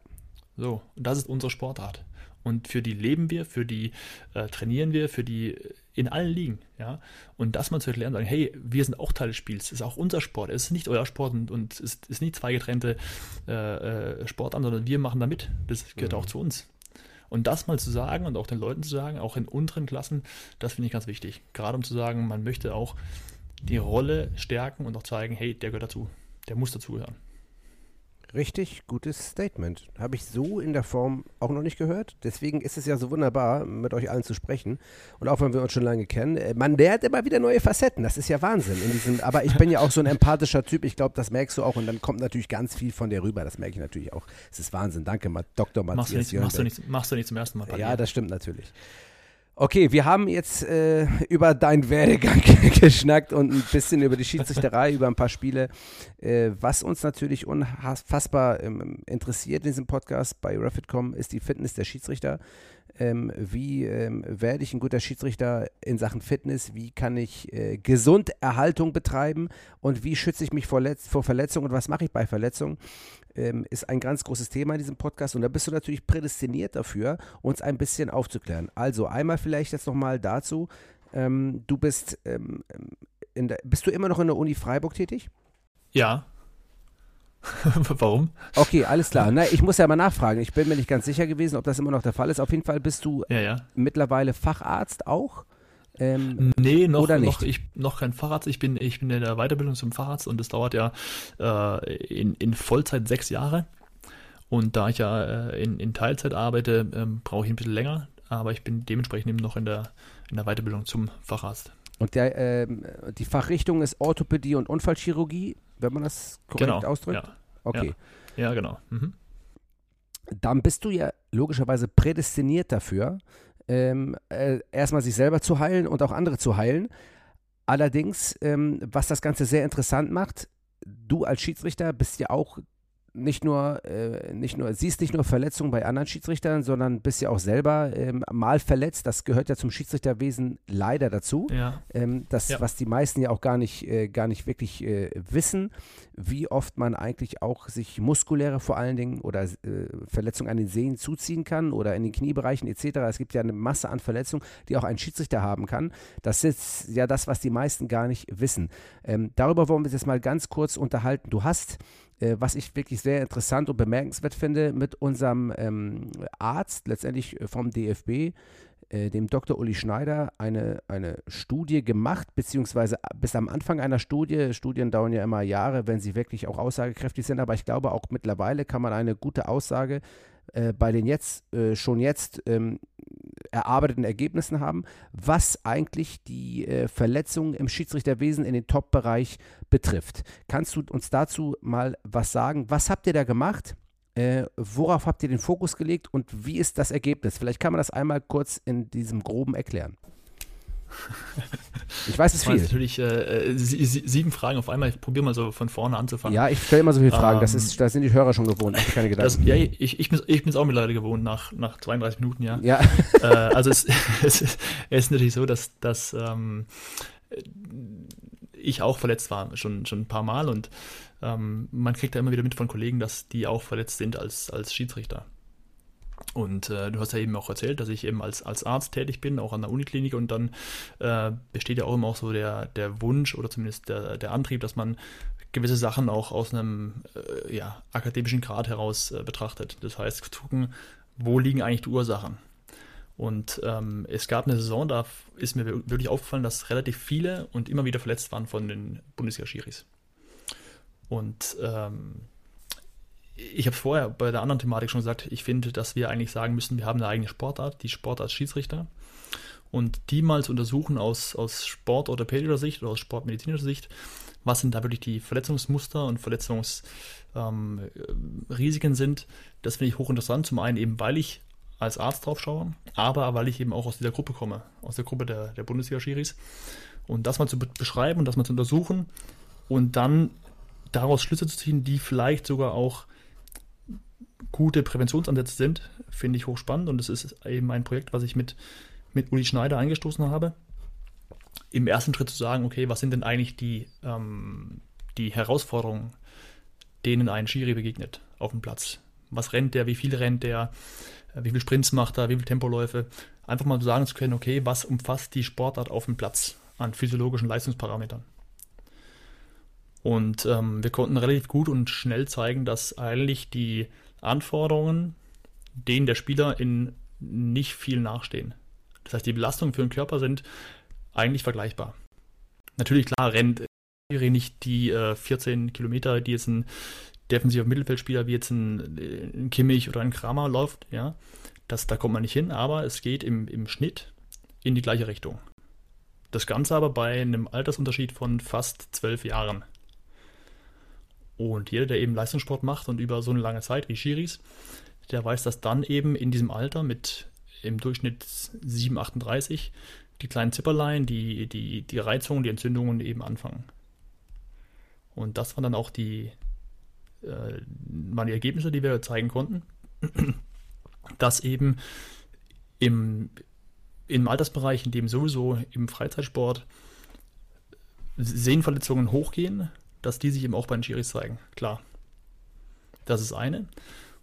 So, und das ist unsere Sportart. Und für die leben wir, für die äh, trainieren wir, für die in allen Ligen, ja. Und das mal zu erklären, sagen, hey, wir sind auch Teil des Spiels, es ist auch unser Sport, es ist nicht euer Sport und, und es ist, ist nicht zwei getrennte äh, äh, Sportarten, sondern wir machen da mit. Das gehört mhm. auch zu uns. Und das mal zu sagen und auch den Leuten zu sagen, auch in unteren Klassen, das finde ich ganz wichtig. Gerade um zu sagen, man möchte auch die Rolle stärken und auch zeigen, hey, der gehört dazu, der muss dazugehören. Richtig gutes Statement. Habe ich so in der Form auch noch nicht gehört. Deswegen ist es ja so wunderbar, mit euch allen zu sprechen. Und auch wenn wir uns schon lange kennen, äh, man lernt immer wieder neue Facetten. Das ist ja Wahnsinn. In diesem, aber ich bin ja auch so ein empathischer Typ. Ich glaube, das merkst du auch. Und dann kommt natürlich ganz viel von dir rüber. Das merke ich natürlich auch. Es ist Wahnsinn. Danke, Dr. Matthias machst du, nicht, machst, du nicht, machst du nicht zum ersten Mal. Ja, das stimmt natürlich. Okay, wir haben jetzt äh, über deinen Werdegang *laughs* geschnackt und ein bisschen über die Schiedsrichterei, über ein paar Spiele. Äh, was uns natürlich unfassbar ähm, interessiert in diesem Podcast bei Refitcom ist die Fitness der Schiedsrichter. Ähm, wie ähm, werde ich ein guter Schiedsrichter in Sachen Fitness? Wie kann ich äh, Gesunderhaltung betreiben? Und wie schütze ich mich vor, Letz vor Verletzungen? Und was mache ich bei Verletzungen? ähm, ist ein ganz großes Thema in diesem Podcast und da bist du natürlich prädestiniert dafür, uns ein bisschen aufzuklären. Also einmal vielleicht jetzt nochmal dazu, ähm, du bist, ähm, der, bist du immer noch in der Uni Freiburg tätig? Ja. *laughs* Warum? Okay, alles klar. Na, ich muss ja mal nachfragen. Ich bin mir nicht ganz sicher gewesen, ob das immer noch der Fall ist. Auf jeden Fall bist du ja, ja. mittlerweile Facharzt auch. Ähm, nee, noch, noch, ich, noch kein Facharzt. Ich bin, ich bin in der Weiterbildung zum Facharzt und das dauert ja äh, in, in Vollzeit sechs Jahre. Und da ich ja äh, in, in Teilzeit arbeite, ähm, brauche ich ein bisschen länger. Aber ich bin dementsprechend eben noch in der, in der Weiterbildung zum Facharzt. Und der, ähm, die Fachrichtung ist Orthopädie und Unfallchirurgie, wenn man das korrekt genau, ausdrückt? Ja. Okay. Ja, ja genau. Mhm. Dann bist du ja logischerweise prädestiniert dafür, ähm, äh, erstmal sich selber zu heilen und auch andere zu heilen. Allerdings, ähm, was das Ganze sehr interessant macht, du als Schiedsrichter bist ja auch nicht nur, äh, nicht nur, siehst nicht nur Verletzungen bei anderen Schiedsrichtern, sondern bist ja auch selber ähm, mal verletzt. Das gehört ja zum Schiedsrichterwesen leider dazu. Ja. Ähm, das, ja. was die meisten ja auch gar nicht, äh, gar nicht wirklich äh, wissen, wie oft man eigentlich auch sich muskuläre vor allen Dingen oder äh, Verletzungen an den Sehnen zuziehen kann oder in den Kniebereichen etc. Es gibt ja eine Masse an Verletzungen, die auch ein Schiedsrichter haben kann. Das ist ja das, was die meisten gar nicht wissen. Ähm, darüber wollen wir uns jetzt mal ganz kurz unterhalten. Du hast äh, was ich wirklich sehr interessant und bemerkenswert finde, mit unserem ähm, Arzt, letztendlich vom DFB, äh, dem Dr. Uli Schneider, eine, eine Studie gemacht, beziehungsweise bis am Anfang einer Studie, Studien dauern ja immer Jahre, wenn sie wirklich auch aussagekräftig sind, aber ich glaube auch mittlerweile kann man eine gute Aussage äh, bei den jetzt, äh, schon jetzt ähm, erarbeiteten Ergebnissen haben, was eigentlich die äh, Verletzungen im Schiedsrichterwesen in den Top-Bereich betrifft. Kannst du uns dazu mal was sagen? Was habt ihr da gemacht? Äh, worauf habt ihr den Fokus gelegt und wie ist das Ergebnis? Vielleicht kann man das einmal kurz in diesem groben erklären. Ich weiß es viel. natürlich äh, sieben Fragen auf einmal. Ich probiere mal so von vorne anzufangen. Ja, ich stelle immer so viele Fragen. Ähm, das, ist, das sind die Hörer schon gewohnt. Ich keine Gedanken. Das, ja, ich, ich, bin, es auch mittlerweile gewohnt nach, nach 32 Minuten, ja. ja. Äh, also es, *laughs* es, es, ist natürlich so, dass, dass ähm, ich auch verletzt war, schon, schon ein paar Mal. Und ähm, man kriegt da immer wieder mit von Kollegen, dass die auch verletzt sind als, als Schiedsrichter. Und äh, du hast ja eben auch erzählt, dass ich eben als, als Arzt tätig bin, auch an der Uniklinik und dann äh, besteht ja auch immer auch so der, der Wunsch oder zumindest der, der Antrieb, dass man gewisse Sachen auch aus einem äh, ja, akademischen Grad heraus äh, betrachtet. Das heißt, gucken, wo liegen eigentlich die Ursachen. Und ähm, es gab eine Saison, da ist mir wirklich aufgefallen, dass relativ viele und immer wieder verletzt waren von den Bundesliga-Schiris. Und ähm, ich habe es vorher bei der anderen Thematik schon gesagt, ich finde, dass wir eigentlich sagen müssen, wir haben eine eigene Sportart, die Sportart Schiedsrichter. Und die mal zu untersuchen aus, aus sportorthopädischer Sicht oder aus sportmedizinischer Sicht, was sind da wirklich die Verletzungsmuster und Verletzungsrisiken ähm, sind, das finde ich hochinteressant. Zum einen eben, weil ich als Arzt drauf schaue, aber weil ich eben auch aus dieser Gruppe komme, aus der Gruppe der, der Bundesliga-Schiris. Und das mal zu beschreiben und das mal zu untersuchen und dann daraus Schlüsse zu ziehen, die vielleicht sogar auch gute Präventionsansätze sind, finde ich hochspannend. Und das ist eben ein Projekt, was ich mit, mit Uli Schneider eingestoßen habe. Im ersten Schritt zu sagen, okay, was sind denn eigentlich die, ähm, die Herausforderungen, denen ein Schiri begegnet auf dem Platz? Was rennt der, wie viel rennt der, wie viele Sprints macht er, wie viele Tempoläufe? Einfach mal sagen zu können, okay, was umfasst die Sportart auf dem Platz an physiologischen Leistungsparametern? Und ähm, wir konnten relativ gut und schnell zeigen, dass eigentlich die Anforderungen, denen der Spieler in nicht viel nachstehen. Das heißt, die Belastungen für den Körper sind eigentlich vergleichbar. Natürlich, klar, rennt nicht die äh, 14 Kilometer, die jetzt ein defensiver Mittelfeldspieler wie jetzt ein, ein Kimmich oder ein Kramer läuft, ja. Das, da kommt man nicht hin, aber es geht im, im Schnitt in die gleiche Richtung. Das Ganze aber bei einem Altersunterschied von fast zwölf Jahren. Und jeder, der eben Leistungssport macht und über so eine lange Zeit wie Schiris, der weiß, dass dann eben in diesem Alter mit im Durchschnitt 7,38 die kleinen Zipperlein, die, die, die Reizungen, die Entzündungen eben anfangen. Und das waren dann auch die, äh, waren die Ergebnisse, die wir zeigen konnten, *clears throat* dass eben im, im Altersbereich, in dem sowieso im Freizeitsport Sehnenverletzungen hochgehen, dass die sich eben auch bei den Schiris zeigen. Klar. Das ist eine.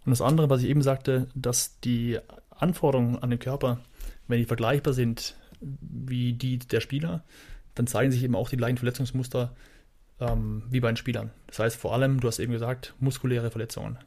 Und das andere, was ich eben sagte, dass die Anforderungen an den Körper, wenn die vergleichbar sind wie die der Spieler, dann zeigen sich eben auch die gleichen Verletzungsmuster ähm, wie bei den Spielern. Das heißt vor allem, du hast eben gesagt, muskuläre Verletzungen.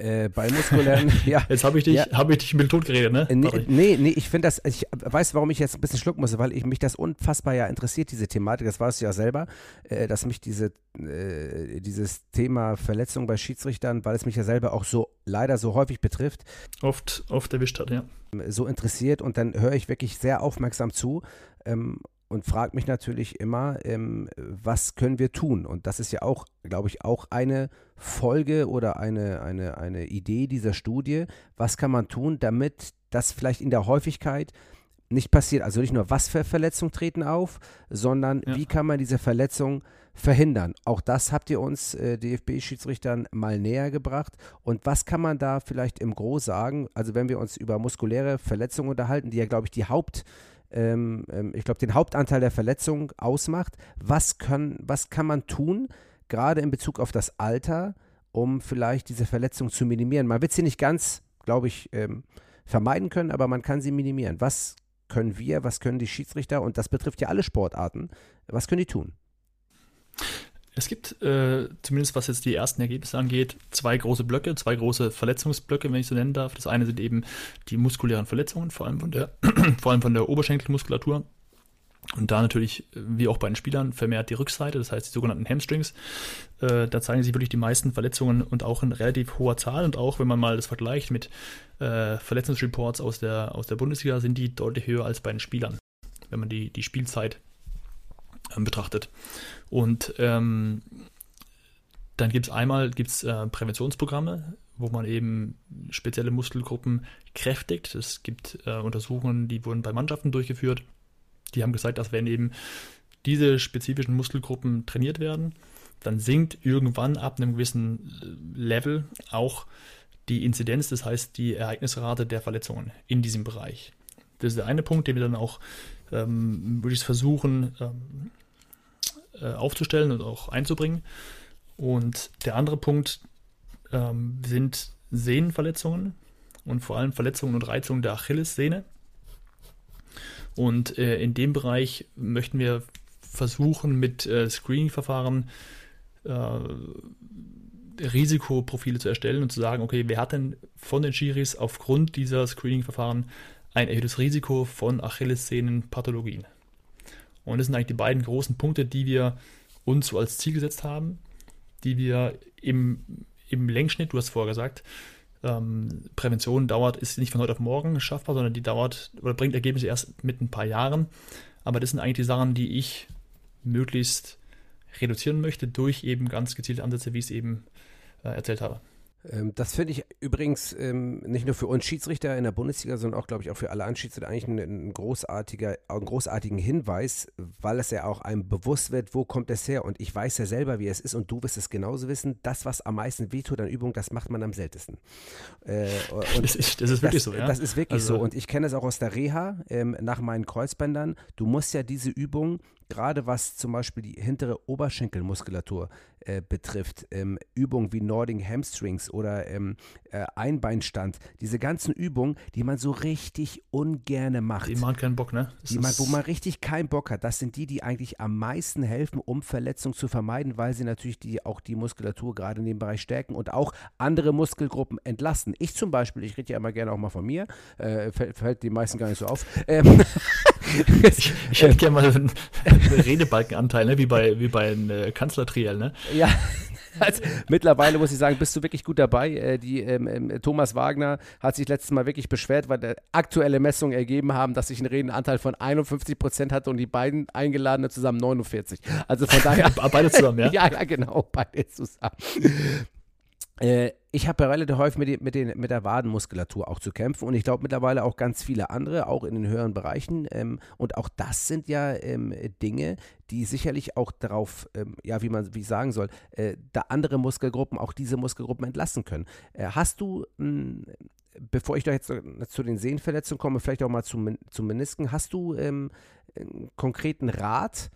Äh, bei muskulären, *laughs* ja. Jetzt habe ich dich, ja. habe ich dich mit tot geredet, ne? Nee, nee, nee, ich finde das, ich weiß, warum ich jetzt ein bisschen schlucken muss, weil ich, mich das unfassbar ja interessiert, diese Thematik, das weißt du ja selber, äh, dass mich diese, äh, dieses Thema Verletzung bei Schiedsrichtern, weil es mich ja selber auch so leider so häufig betrifft. Oft, oft erwischt hat, ja. So interessiert und dann höre ich wirklich sehr aufmerksam zu. Ähm, und frage mich natürlich immer, ähm, was können wir tun? Und das ist ja auch, glaube ich, auch eine Folge oder eine, eine, eine Idee dieser Studie. Was kann man tun, damit das vielleicht in der Häufigkeit nicht passiert? Also nicht nur, was für Verletzungen treten auf, sondern ja. wie kann man diese Verletzungen verhindern? Auch das habt ihr uns äh, DFB-Schiedsrichtern mal näher gebracht. Und was kann man da vielleicht im Gro sagen? Also wenn wir uns über muskuläre Verletzungen unterhalten, die ja, glaube ich, die Haupt- ähm, ähm, ich glaube, den Hauptanteil der Verletzung ausmacht. Was, können, was kann man tun, gerade in Bezug auf das Alter, um vielleicht diese Verletzung zu minimieren? Man wird sie nicht ganz, glaube ich, ähm, vermeiden können, aber man kann sie minimieren. Was können wir, was können die Schiedsrichter, und das betrifft ja alle Sportarten, was können die tun? Es gibt, äh, zumindest was jetzt die ersten Ergebnisse angeht, zwei große Blöcke, zwei große Verletzungsblöcke, wenn ich so nennen darf. Das eine sind eben die muskulären Verletzungen, vor allem von der, *clears throat* vor allem von der Oberschenkelmuskulatur. Und da natürlich, wie auch bei den Spielern, vermehrt die Rückseite, das heißt die sogenannten Hamstrings. Äh, da zeigen sich wirklich die meisten Verletzungen und auch in relativ hoher Zahl. Und auch wenn man mal das vergleicht mit äh, Verletzungsreports aus der, aus der Bundesliga, sind die deutlich höher als bei den Spielern, wenn man die, die Spielzeit äh, betrachtet. Und ähm, dann gibt es einmal gibt's, äh, Präventionsprogramme, wo man eben spezielle Muskelgruppen kräftigt. Es gibt äh, Untersuchungen, die wurden bei Mannschaften durchgeführt. Die haben gesagt, dass wenn eben diese spezifischen Muskelgruppen trainiert werden, dann sinkt irgendwann ab einem gewissen äh, Level auch die Inzidenz, das heißt die Ereignisrate der Verletzungen in diesem Bereich. Das ist der eine Punkt, den wir dann auch ähm, würde ich versuchen ähm, äh, aufzustellen und auch einzubringen. Und der andere Punkt ähm, sind Sehnenverletzungen und vor allem Verletzungen und Reizungen der Achillessehne. Und äh, in dem Bereich möchten wir versuchen, mit äh, Screening-Verfahren äh, Risikoprofile zu erstellen und zu sagen, okay, wer hat denn von den Schiris aufgrund dieser Screening-Verfahren ein erhöhtes Risiko von Achillessehnenpathologien. Und das sind eigentlich die beiden großen Punkte, die wir uns so als Ziel gesetzt haben, die wir im, im Längsschnitt, du hast vorher gesagt, ähm, Prävention dauert, ist nicht von heute auf morgen schaffbar, sondern die dauert oder bringt Ergebnisse erst mit ein paar Jahren. Aber das sind eigentlich die Sachen, die ich möglichst reduzieren möchte durch eben ganz gezielte Ansätze, wie ich es eben äh, erzählt habe. Ähm, das finde ich übrigens ähm, nicht nur für uns Schiedsrichter in der Bundesliga, sondern auch, glaube ich, auch für alle Anschiedsrichter eigentlich ein, ein, großartiger, einen großartigen Hinweis, weil es ja auch einem bewusst wird, wo kommt es her. Und ich weiß ja selber, wie es ist und du wirst es genauso wissen. Das, was am meisten wehtut an Übung, das macht man am seltensten. Äh, das, ist, das, ist, wirklich das, so, ja. Das ist wirklich also, so. Und ich kenne es auch aus der Reha ähm, nach meinen Kreuzbändern. Du musst ja diese Übung gerade was zum Beispiel die hintere Oberschenkelmuskulatur äh, betrifft, ähm, Übungen wie Nording Hamstrings oder ähm, äh, Einbeinstand, diese ganzen Übungen, die man so richtig ungerne macht. Die man keinen Bock, ne? die man, wo man richtig keinen Bock hat, das sind die, die eigentlich am meisten helfen, um Verletzungen zu vermeiden, weil sie natürlich die, auch die Muskulatur gerade in dem Bereich stärken und auch andere Muskelgruppen entlasten. Ich zum Beispiel, ich rede ja immer gerne auch mal von mir, äh, fällt, fällt die meisten gar nicht so auf. Ähm, *laughs* ich, ich, hätte gerne mal einen, einen *laughs* Redebalkenanteil, ne? wie bei, wie bei einem äh, Kanzlertriel, ne? Ja. *laughs* Also, mittlerweile muss ich sagen, bist du wirklich gut dabei. Äh, die, ähm, ähm, Thomas Wagner hat sich letztes Mal wirklich beschwert, weil aktuelle Messungen ergeben haben, dass ich einen Redenanteil von 51 Prozent hatte und die beiden Eingeladenen zusammen 49. Also von *laughs* daher. beide zusammen, ja? *laughs* ja, ja, genau, beide zusammen. Äh, ich habe ja relativ häufig mit, mit, den, mit der Wadenmuskulatur auch zu kämpfen und ich glaube mittlerweile auch ganz viele andere, auch in den höheren Bereichen. Ähm, und auch das sind ja ähm, Dinge, die sicherlich auch darauf, ähm, ja, wie man wie sagen soll, äh, da andere Muskelgruppen, auch diese Muskelgruppen entlassen können. Äh, hast du, mh, hm, bevor ich da jetzt zu den Sehnenverletzungen komme, vielleicht auch mal zum, zum Menisken, hast du ähm, einen konkreten Rat?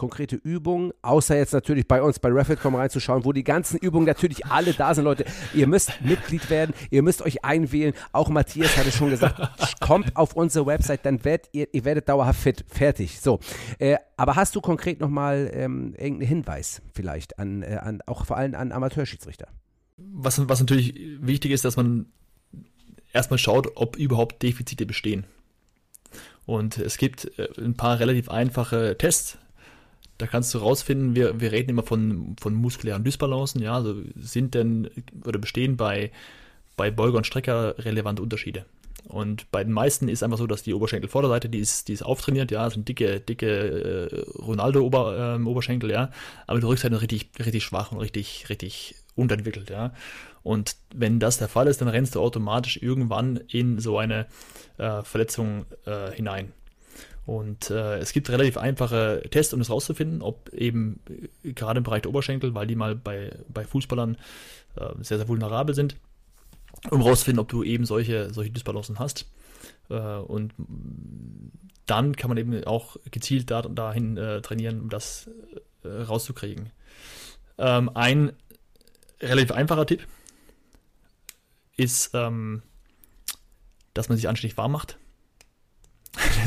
Konkrete Übungen, außer jetzt natürlich bei uns bei Refit.com reinzuschauen, wo die ganzen Übungen natürlich alle da sind, Leute. Ihr müsst Mitglied werden, ihr müsst euch einwählen. Auch Matthias hatte schon gesagt, kommt auf unsere Website, dann werdet ihr, ihr werdet dauerhaft fit. Fertig. So. Äh, aber hast du konkret nochmal ähm, irgendeinen Hinweis vielleicht an, äh, an, auch vor allem an Amateurschiedsrichter? Was, was natürlich wichtig ist, dass man erstmal schaut, ob überhaupt Defizite bestehen. Und es gibt äh, ein paar relativ einfache Tests, da kannst du rausfinden, wir, wir reden immer von, von muskulären Dysbalancen, ja, also sind denn oder bestehen bei, bei Beuger und Strecker relevante Unterschiede. Und bei den meisten ist einfach so, dass die Oberschenkelvorderseite, die ist, die ist auftrainiert, ja, sind dicke, dicke äh, Ronaldo-Oberschenkel, -Ober, ähm, ja, aber die Rückseite ist richtig, richtig schwach und richtig, richtig unterentwickelt, ja. Und wenn das der Fall ist, dann rennst du automatisch irgendwann in so eine äh, Verletzung äh, hinein. Und äh, es gibt relativ einfache Tests, um das rauszufinden, ob eben äh, gerade im Bereich der Oberschenkel, weil die mal bei, bei Fußballern äh, sehr, sehr vulnerabel sind, um rauszufinden, ob du eben solche, solche Dysbalancen hast. Äh, und dann kann man eben auch gezielt da, dahin äh, trainieren, um das äh, rauszukriegen. Ähm, ein relativ einfacher Tipp ist, ähm, dass man sich anständig warm macht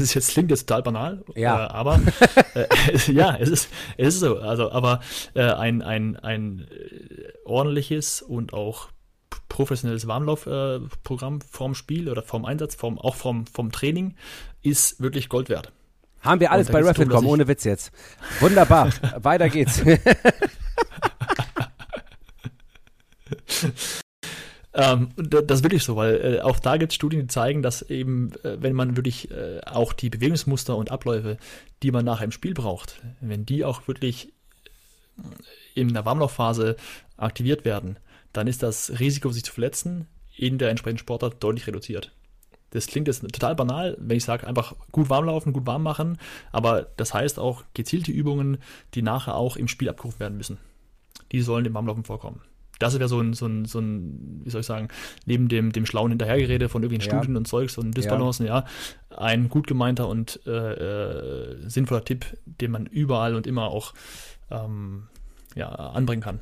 ist jetzt klingt jetzt total banal, ja. Äh, aber äh, ja, es ist, es ist so. Also, aber äh, ein, ein, ein äh, ordentliches und auch professionelles Warmlaufprogramm äh, vorm Spiel oder vorm Einsatz, vorm, auch vorm, vorm Training ist wirklich Gold wert. Haben wir alles bei Rapid.com, ohne Witz jetzt. Wunderbar. *laughs* Weiter geht's. *laughs* Ähm, das ist wirklich so, weil äh, auch da gibt es Studien, die zeigen, dass eben, äh, wenn man wirklich äh, auch die Bewegungsmuster und Abläufe, die man nachher im Spiel braucht, wenn die auch wirklich in der Warmlaufphase aktiviert werden, dann ist das Risiko, sich zu verletzen, in der entsprechenden Sportart deutlich reduziert. Das klingt jetzt total banal, wenn ich sage, einfach gut warm laufen, gut warm machen, aber das heißt auch gezielte Übungen, die nachher auch im Spiel abgerufen werden müssen. Die sollen im Warmlaufen vorkommen das wäre so ein, so ein, so ein, wie soll ich sagen, neben dem, dem schlauen Hinterhergerede von irgendwelchen ja. Studien und Zeugs und Disbalancen, ja. ja, ein gut gemeinter und äh, äh, sinnvoller Tipp, den man überall und immer auch ähm, ja, anbringen kann.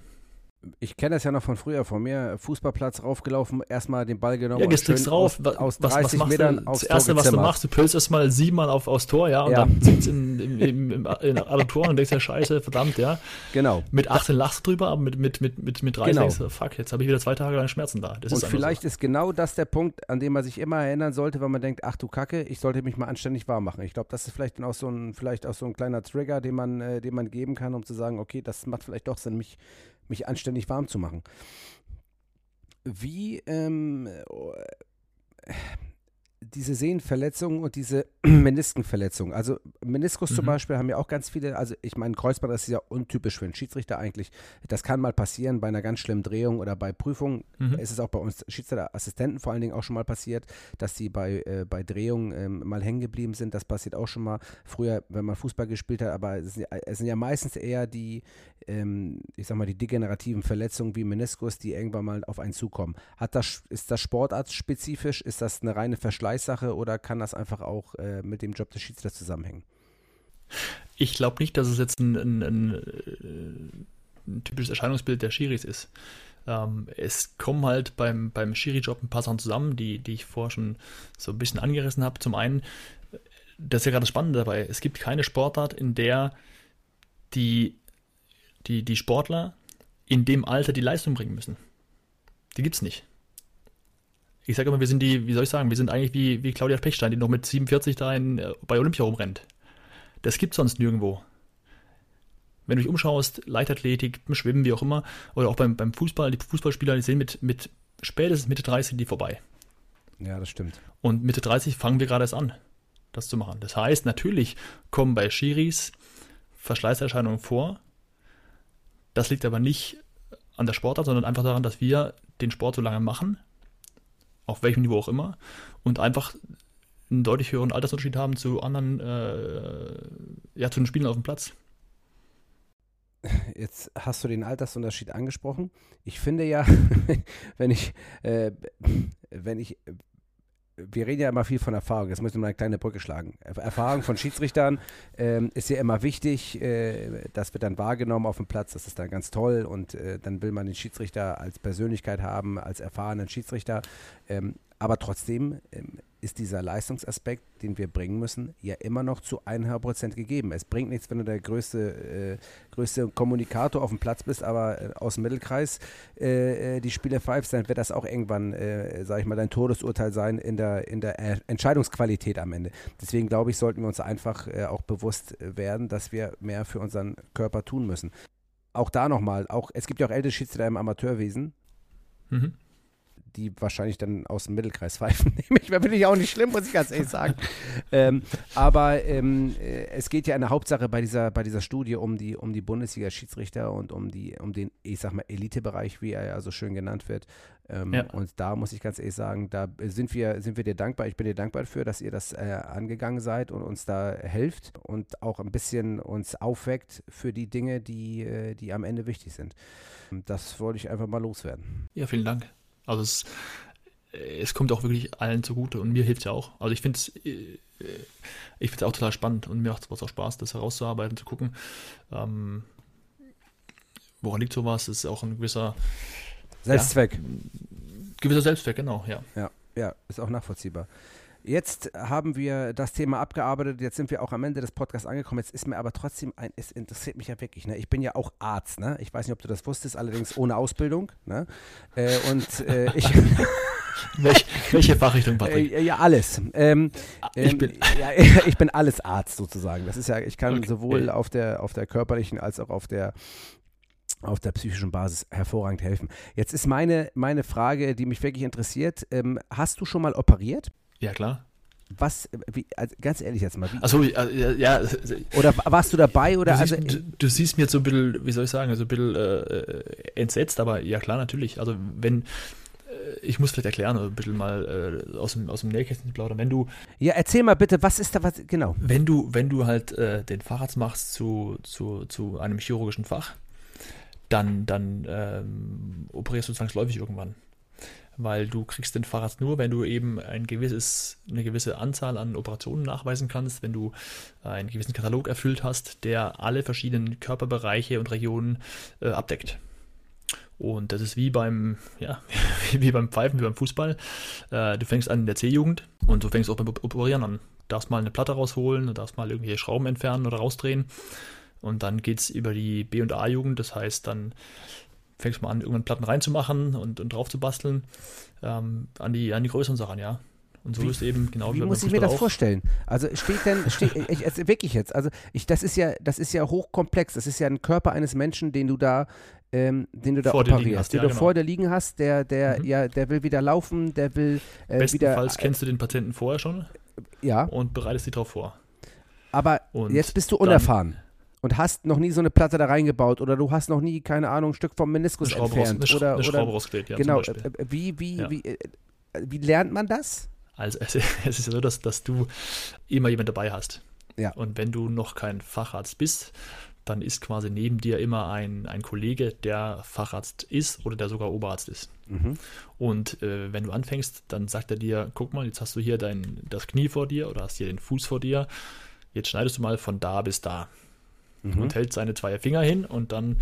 Ich kenne das ja noch von früher, von mir. Fußballplatz raufgelaufen, erstmal den Ball genommen. Ja, gehst drauf. Aus, aus was, 30 was machst Metern du? aufs Das Erste, was du machst, du pölst erstmal siebenmal auf, aufs Tor, ja, und Ja. dann sitzt in, im, im, im, in alle Tor und denkst ja, scheiße, verdammt, ja. Genau. Mit 18 lachst du drüber, aber mit, mit, mit, mit, mit 30 Genau. denkst du, fuck, jetzt habe ich wieder zwei Tage lang Schmerzen da. Das Und ist vielleicht so. ist genau das der Punkt, an dem man sich immer erinnern sollte, wenn man denkt, ach du Kacke, ich sollte mich mal anständig warm machen. Ich glaube, das ist vielleicht dann auch so ein, vielleicht auch so ein kleiner Trigger, den man, äh, den man geben kann, um zu sagen, okay, das macht vielleicht doch Sinn, mich, mich anständig warm zu machen. Wie ähm, äh, diese Sehnenverletzungen und diese *clears throat* Meniskenverletzungen. Also Meniskus zum Mhm. Beispiel haben ja auch ganz viele, also ich meine, Kreuzband das ist ja untypisch für einen Schiedsrichter eigentlich. Das kann mal passieren bei einer ganz schlimmen Drehung oder bei Prüfungen. Mhm. Es ist auch bei uns Schiedsrichterassistenten vor allen Dingen auch schon mal passiert, dass die bei, äh, bei Drehungen ähm, mal hängen geblieben sind. Das passiert auch schon mal früher, wenn man Fußball gespielt hat, aber es sind ja, es sind ja meistens eher die, ähm, ich sag mal, die degenerativen Verletzungen wie Meniskus, die irgendwann mal auf einen zukommen. Hat das, ist das sportartspezifisch? Ist das eine reine Verschleißsache oder kann das einfach auch äh, mit dem Job des Schiedsrichters zusammenhängen? Ich glaube nicht, dass es jetzt ein, ein, ein, äh, ein typisches Erscheinungsbild der Schiris ist. Ähm, es kommen halt beim, beim Schiri-Job ein paar Sachen zusammen, die, die ich vorher schon so ein bisschen angerissen habe. Zum einen, das ist ja gerade das Spannende dabei, es gibt keine Sportart, in der die, die, die Sportler in dem Alter die Leistung bringen müssen. Die gibt es nicht. Ich sage immer, wir sind die, wie soll ich sagen, wir sind eigentlich wie, wie Claudia Pechstein, die noch mit 47 da in, äh, bei Olympia rumrennt. Das gibt sonst nirgendwo. Wenn du dich umschaust, Leichtathletik, Schwimmen, wie auch immer, oder auch beim, beim Fußball, die Fußballspieler, die sind mit, mit spätestens Mitte 30 die vorbei. Ja, das stimmt. Und Mitte 30 fangen wir gerade erst an, das zu machen. Das heißt, natürlich kommen bei Schiris Verschleißerscheinungen vor. Das liegt aber nicht an der Sportart, sondern einfach daran, dass wir den Sport so lange machen, auf welchem Niveau auch immer, und einfach einen deutlich höheren Altersunterschied haben zu anderen, äh, ja, zu den Spielern auf dem Platz. *laughs* Jetzt hast du den Altersunterschied angesprochen. Ich finde ja, *laughs* wenn ich, äh, wenn ich, wir reden ja immer viel von Erfahrung, jetzt müssen wir eine kleine Brücke schlagen. Erfahrung von Schiedsrichtern ähm, ist ja immer wichtig, äh, das wird dann wahrgenommen auf dem Platz, das ist dann ganz toll und äh, dann will man den Schiedsrichter als Persönlichkeit haben, als erfahrenen Schiedsrichter. Ähm, aber trotzdem ähm, ist dieser Leistungsaspekt, den wir bringen müssen, ja immer noch zu 100% gegeben. Es bringt nichts, wenn du der größte, äh, größte Kommunikator auf dem Platz bist, aber äh, aus dem Mittelkreis äh, äh, die Spiele pfeifst, dann wird das auch irgendwann, äh, sage ich mal, dein Todesurteil sein in der, in der Entscheidungsqualität am Ende. Deswegen glaube ich, sollten wir uns einfach äh, auch bewusst werden, dass wir mehr für unseren Körper tun müssen. Auch da nochmal, auch, es gibt ja auch ältere Schiedsrichter im Amateurwesen, Mhm. Die wahrscheinlich dann aus dem Mittelkreis pfeifen. *laughs* Nämlich, finde ich auch nicht schlimm, muss ich ganz ehrlich sagen. *laughs* ähm, aber ähm, äh, es geht ja in der Hauptsache bei dieser, bei dieser Studie um die, um die Bundesliga-Schiedsrichter und um, die, um den, ich sag mal, Elitebereich, wie er ja so schön genannt wird. Ähm, Ja. Und da muss ich ganz ehrlich sagen, da sind wir, sind wir dir dankbar. Ich bin dir dankbar dafür, dass ihr das äh, angegangen seid und uns da helft und auch ein bisschen uns aufweckt für die Dinge, die, äh, die am Ende wichtig sind. Das wollte ich einfach mal loswerden. Ja, vielen Dank. Also es, äh, es kommt auch wirklich allen zugute und mir hilft es ja auch. Also ich finde es äh, ich finde es auch total spannend und mir macht es auch Spaß, das herauszuarbeiten, zu gucken. Ähm, woran liegt sowas? Das ist auch ein gewisser, Selbstzweck. gewisser Selbstzweck, genau, ja. Ja, ja, ist auch nachvollziehbar. Jetzt haben wir das Thema abgearbeitet, jetzt sind wir auch am Ende des Podcasts angekommen. Jetzt ist mir aber trotzdem ein, es interessiert mich ja wirklich. Ne? Ich bin ja auch Arzt, ne? Ich weiß nicht, ob du das wusstest, allerdings ohne Ausbildung. Ne? Äh, und äh, ich. *laughs* Welch, welche Fachrichtung, Patrick? Äh, ja, alles. Ähm, ich ähm, bin, *laughs* ja, ich bin alles Arzt sozusagen. Das ist ja, ich kann Okay. sowohl auf der, auf der körperlichen als auch auf der auf der psychischen Basis hervorragend helfen. Jetzt ist meine, meine Frage, die mich wirklich interessiert. Ähm, hast du schon mal operiert? Ja, klar. Was, wie, also ganz ehrlich jetzt mal, Achso, ja, ja, du, oder warst du dabei oder also, siehst, du, du siehst mir jetzt so ein bisschen, wie soll ich sagen, so ein bisschen äh, entsetzt, aber ja klar, natürlich. Also wenn, äh, ich muss vielleicht erklären, ein bisschen mal äh, aus dem, aus dem Nähkästchen plaudern, wenn du, ja, erzähl mal bitte, was ist da, was, genau. wenn du, wenn du halt äh, den Facharzt machst zu, zu, zu einem chirurgischen Fach, dann, dann ähm, operierst du zwangsläufig irgendwann. Weil du kriegst den Facharzt nur, wenn du eben ein gewisses, eine gewisse Anzahl an Operationen nachweisen kannst, wenn du einen gewissen Katalog erfüllt hast, der alle verschiedenen Körperbereiche und Regionen äh, abdeckt. Und das ist wie beim, ja, *laughs* wie beim Pfeifen, wie beim Fußball. Äh, du fängst an in der C-Jugend und du fängst auch beim Operieren an. Du darfst mal eine Platte rausholen, du darfst mal irgendwelche Schrauben entfernen oder rausdrehen. Und dann geht es über die B- und A-Jugend, das heißt, dann fängst du mal an, irgendwann Platten reinzumachen und, und drauf zu basteln, ähm, an, die, an die größeren Sachen, ja. Und so Wie- ist eben genau Wie muss ich mir das auch. vorstellen? Also steht denn, steht, ich, also wirklich jetzt, also ich, das ist ja, das ist ja hochkomplex. Das ist ja ein Körper eines Menschen, den du da, ähm, den du da Vor operierst, hast, den ja, du genau. vor dir liegen hast, der, der, Mhm. ja, der will wieder laufen, der will äh, wieder, Bestenfalls kennst du den Patienten vorher schon ja, und bereitest dich darauf vor. aber Und jetzt bist du unerfahren. Und hast noch nie so eine Platte da reingebaut oder du hast noch nie, keine Ahnung, ein Stück vom Eine Meniskus raus, entfernt. eine, Sch oder, eine oder, Schraube rausgedreht, ja, genau, äh, wie, wie, Ja. wie, äh, wie lernt man das? Also es, *laughs* es ist ja so, dass, dass du immer jemand dabei hast. Ja. Und wenn du noch kein Facharzt bist, dann ist quasi neben dir immer ein, ein Kollege, der Facharzt ist oder der sogar Oberarzt ist. Mhm. Und äh, wenn du anfängst, dann sagt er dir, guck mal, jetzt hast du hier dein, das Knie vor dir oder hast hier den Fuß vor dir. Jetzt schneidest du mal von da bis da. Mhm. Und hält seine zwei Finger hin und dann,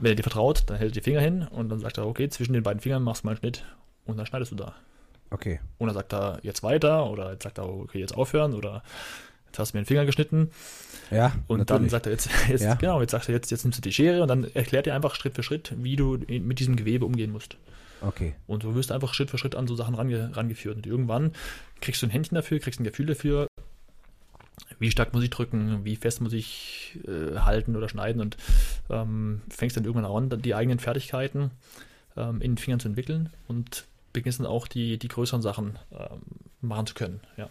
wenn er dir vertraut, dann hält er die Finger hin und dann sagt er, okay, zwischen den beiden Fingern machst du mal einen Schnitt und dann schneidest du da. Okay. Und dann sagt er jetzt weiter oder jetzt sagt er, okay, jetzt aufhören oder jetzt hast du mir den Finger geschnitten Ja, und dann natürlich. sagt er jetzt, *laughs* jetzt Ja. genau, jetzt sagt er, jetzt, jetzt nimmst du die Schere und dann erklärt er einfach Schritt für Schritt, wie du mit diesem Gewebe umgehen musst. Okay. Und so wirst du einfach Schritt für Schritt an so Sachen range, rangeführt. Und irgendwann kriegst du ein Händchen dafür, kriegst ein Gefühl dafür, wie stark muss ich drücken, wie fest muss ich äh, halten oder schneiden und ähm, fängst dann irgendwann an, die eigenen Fertigkeiten ähm, in den Fingern zu entwickeln und beginnst dann auch die, die größeren Sachen ähm, machen zu können. Ja.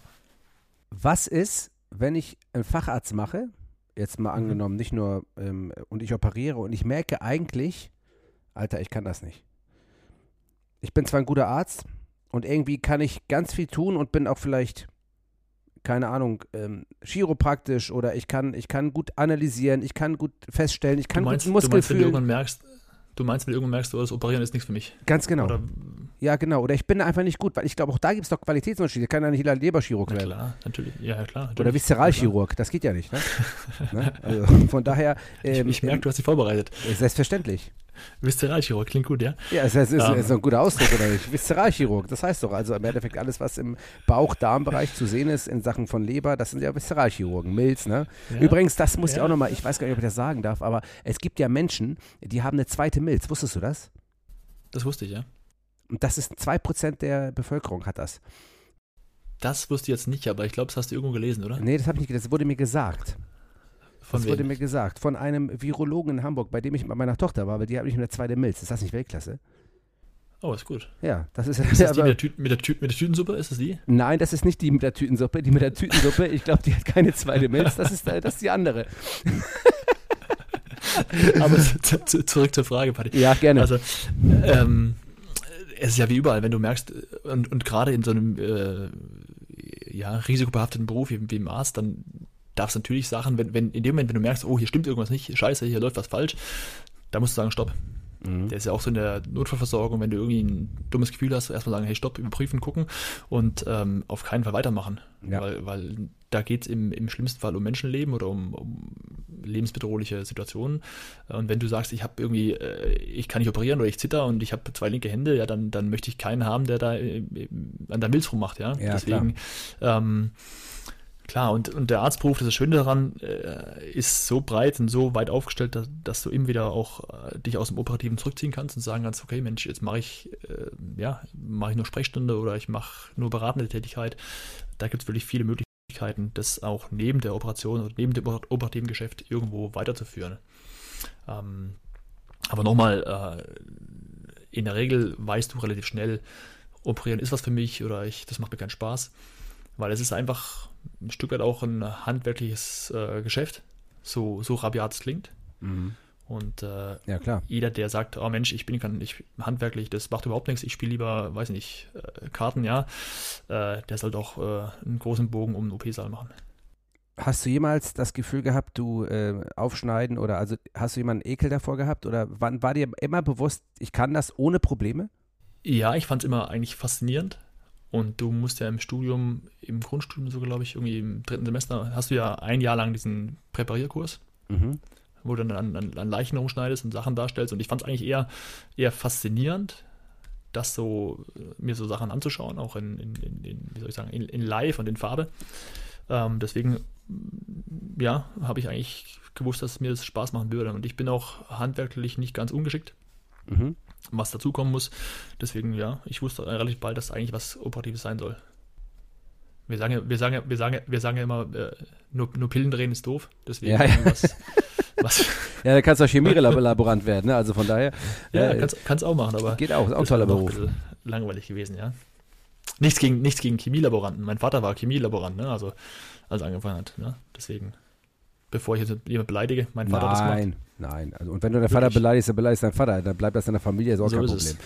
Was ist, wenn ich einen Facharzt mache, jetzt mal Mhm. angenommen, nicht nur, ähm, und ich operiere und ich merke eigentlich, Alter, ich kann das nicht. Ich bin zwar ein guter Arzt und irgendwie kann ich ganz viel tun und bin auch vielleicht, keine Ahnung, ähm, chiropraktisch oder ich kann, ich kann gut analysieren, ich kann gut feststellen, ich kann du meinst, gut du meinst, wenn du irgendwann merkst, du meinst, wenn du irgendwann merkst, oh, das Operieren ist nichts für mich. Ganz genau. Oder, ja, genau. Oder ich bin da einfach nicht gut, weil ich glaube, auch da gibt es doch Qualitätsunterschiede. Kann ja nicht jeder Leberchirurg werden. klar, natürlich. Ja, klar. Oder natürlich. Viszeralchirurg, das geht ja nicht. Ne? *laughs* ne? Also von daher, Ich, ähm, ich merke, du hast dich vorbereitet. ähm, selbstverständlich. Viszeralchirurg, klingt gut, ja? Ja, es ist, ist, Ähm. ist so ein guter Ausdruck, oder nicht? Viszeralchirurg, das heißt doch, also im Endeffekt alles, was im Bauch-Darm-Bereich zu sehen ist in Sachen von Leber, das sind ja Viszeralchirurgen, Milz, ne? ja. Übrigens, das muss ich Ja. auch nochmal, ich weiß gar nicht, ob ich das sagen darf, aber es gibt ja Menschen, die haben eine zweite Milz, wusstest du das? Das wusste ich, ja. Und das ist 2% der Bevölkerung hat das. Das wusste ich jetzt nicht, aber ich glaube, das hast du irgendwo gelesen, oder? Nee, das habe ich nicht, das wurde mir gesagt. Von das wurde mir gesagt. Von einem Virologen in Hamburg, bei dem ich mit meiner Tochter war, weil die hat nicht eine zweite Milz. Ist das nicht Weltklasse? Oh, ist gut. Ja, das ist, Ist *laughs* das die mit der, Tü mit, der Tü mit der Tütensuppe? Ist das die? Nein, das ist nicht die mit der Tütensuppe. Die mit der Tütensuppe, ich glaube, die hat keine zweite Milz. Das ist, das ist die andere. *laughs* Aber zu, zu, zurück zur Frage, Patti. Ja, gerne. Also, ähm, es ist ja wie überall, wenn du merkst, und, und gerade in so einem äh, ja, risikobehafteten Beruf wie, wie im Arzt, dann darfst natürlich Sachen, wenn, wenn in dem Moment, wenn du merkst, oh, hier stimmt irgendwas nicht, scheiße, hier läuft was falsch, da musst du sagen, stopp. Mhm. Der ist ja auch so in der Notfallversorgung, wenn du irgendwie ein dummes Gefühl hast, erstmal sagen, hey, stopp, überprüfen, gucken und ähm, auf keinen Fall weitermachen. Ja. Weil, weil da geht es im, im schlimmsten Fall um Menschenleben oder um, um lebensbedrohliche Situationen. Und wenn du sagst, ich habe irgendwie, äh, ich kann nicht operieren oder ich zitter und ich habe zwei linke Hände, ja, dann, dann möchte ich keinen haben, der da äh, an der Milz rummacht, ja. Ja, Deswegen, ähm, Klar, und, und der Arztberuf, das Schöne daran, äh, ist so breit und so weit aufgestellt, dass, dass du immer wieder auch äh, dich aus dem Operativen zurückziehen kannst und sagen kannst, okay, Mensch, jetzt mache ich, äh, ja, mache ich nur Sprechstunde oder ich mache nur beratende Tätigkeit. Da gibt es wirklich viele Möglichkeiten, das auch neben der Operation oder neben dem oper- operativen Geschäft irgendwo weiterzuführen. Ähm, aber nochmal, äh, in der Regel weißt du relativ schnell, operieren ist was für mich oder ich, das macht mir keinen Spaß, weil es ist einfach ein Stück weit auch ein handwerkliches äh, Geschäft, so, so rabiat es klingt. Mhm. Und äh, Ja, klar. jeder, der sagt, oh Mensch, ich bin kann ich handwerklich, das macht überhaupt nichts, ich spiele lieber, weiß nicht, äh, Karten, ja, äh, der sollte auch äh, einen großen Bogen um den OP-Saal machen. Hast du jemals das Gefühl gehabt, du äh, aufschneiden oder also hast du jemanden Ekel davor gehabt oder wann war dir immer bewusst, ich kann das ohne Probleme? Ja, ich fand es immer eigentlich faszinierend. Und du musst ja im Studium, im Grundstudium so, glaube ich, irgendwie im dritten Semester, hast du ja ein Jahr lang diesen Präparierkurs, Mhm. wo du dann an, an, an Leichen rumschneidest und Sachen darstellst. Und ich fand es eigentlich eher, eher faszinierend, das so, äh, mir so Sachen anzuschauen, auch in, in, in, in wie soll ich sagen, in, in Live und in Farbe. Ähm, deswegen, ja, habe ich eigentlich gewusst, dass mir das Spaß machen würde. Und ich bin auch handwerklich nicht ganz ungeschickt, Mhm. Was dazukommen muss. Deswegen, ja, ich wusste relativ bald, dass eigentlich was Operatives sein soll. Wir sagen, ja- wir sagen, ja- wir sagen, ja- wir sagen ja immer, äh, nur, nur Pillen drehen ist doof. Deswegen Ja, ja. *laughs* was, *laughs* Ja, da kannst du auch Chemielaborant werden, ne? Also von daher. ja, äh, kannst, kannst auch machen, aber geht auch, ist auch ein toller Beruf. langweilig gewesen, ja. Nichts gegen, nichts gegen Chemielaboranten. Mein Vater war Chemielaborant, ne? Also, als er angefangen hat, ne? Deswegen, bevor ich jetzt jemand beleidige, mein Vater hat das gemacht. Nein, nein. Also, und wenn du deinen Vater beleidigst, dann beleidigst deinen Vater. Dann bleibt das in der Familie, ist auch So kein Problem. es.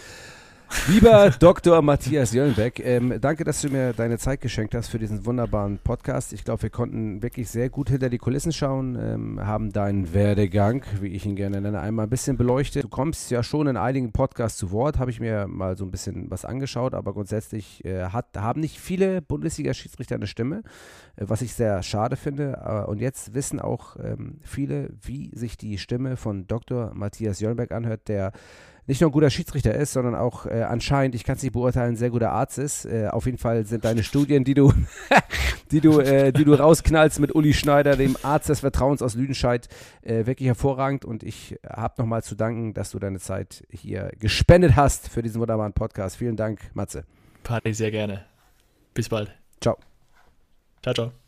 Lieber Dr. Matthias Jöllenbeck, ähm, danke, dass du mir deine Zeit geschenkt hast für diesen wunderbaren Podcast. Ich glaube, wir konnten wirklich sehr gut hinter die Kulissen schauen, ähm, haben deinen Werdegang, wie ich ihn gerne nenne, einmal ein bisschen beleuchtet. Du kommst ja schon in einigen Podcasts zu Wort, habe ich mir mal so ein bisschen was angeschaut, aber grundsätzlich äh, hat, haben nicht viele Bundesliga-Schiedsrichter eine Stimme, äh, was ich sehr schade finde. Äh, und jetzt wissen auch ähm, viele, wie sich die Stimme von Dr. Matthias Jöllenbeck anhört, der nicht nur ein guter Schiedsrichter ist, sondern auch äh, anscheinend, ich kann es nicht beurteilen, ein sehr guter Arzt ist. Äh, auf jeden Fall sind deine Studien, die du, *laughs* die du, äh, die du rausknallst mit Uli Schneider, dem Arzt des Vertrauens aus Lüdenscheid, äh, wirklich hervorragend. Und ich habe nochmal zu danken, dass du deine Zeit hier gespendet hast für diesen wunderbaren Podcast. Vielen Dank, Matze. Party sehr gerne. Bis bald. Ciao. Ciao, ciao.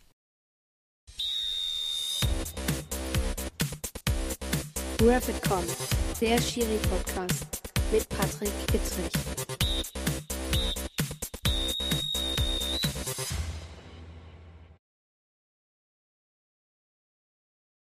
RapidCon, der Schiri-Podcast mit Patrick Kittrich.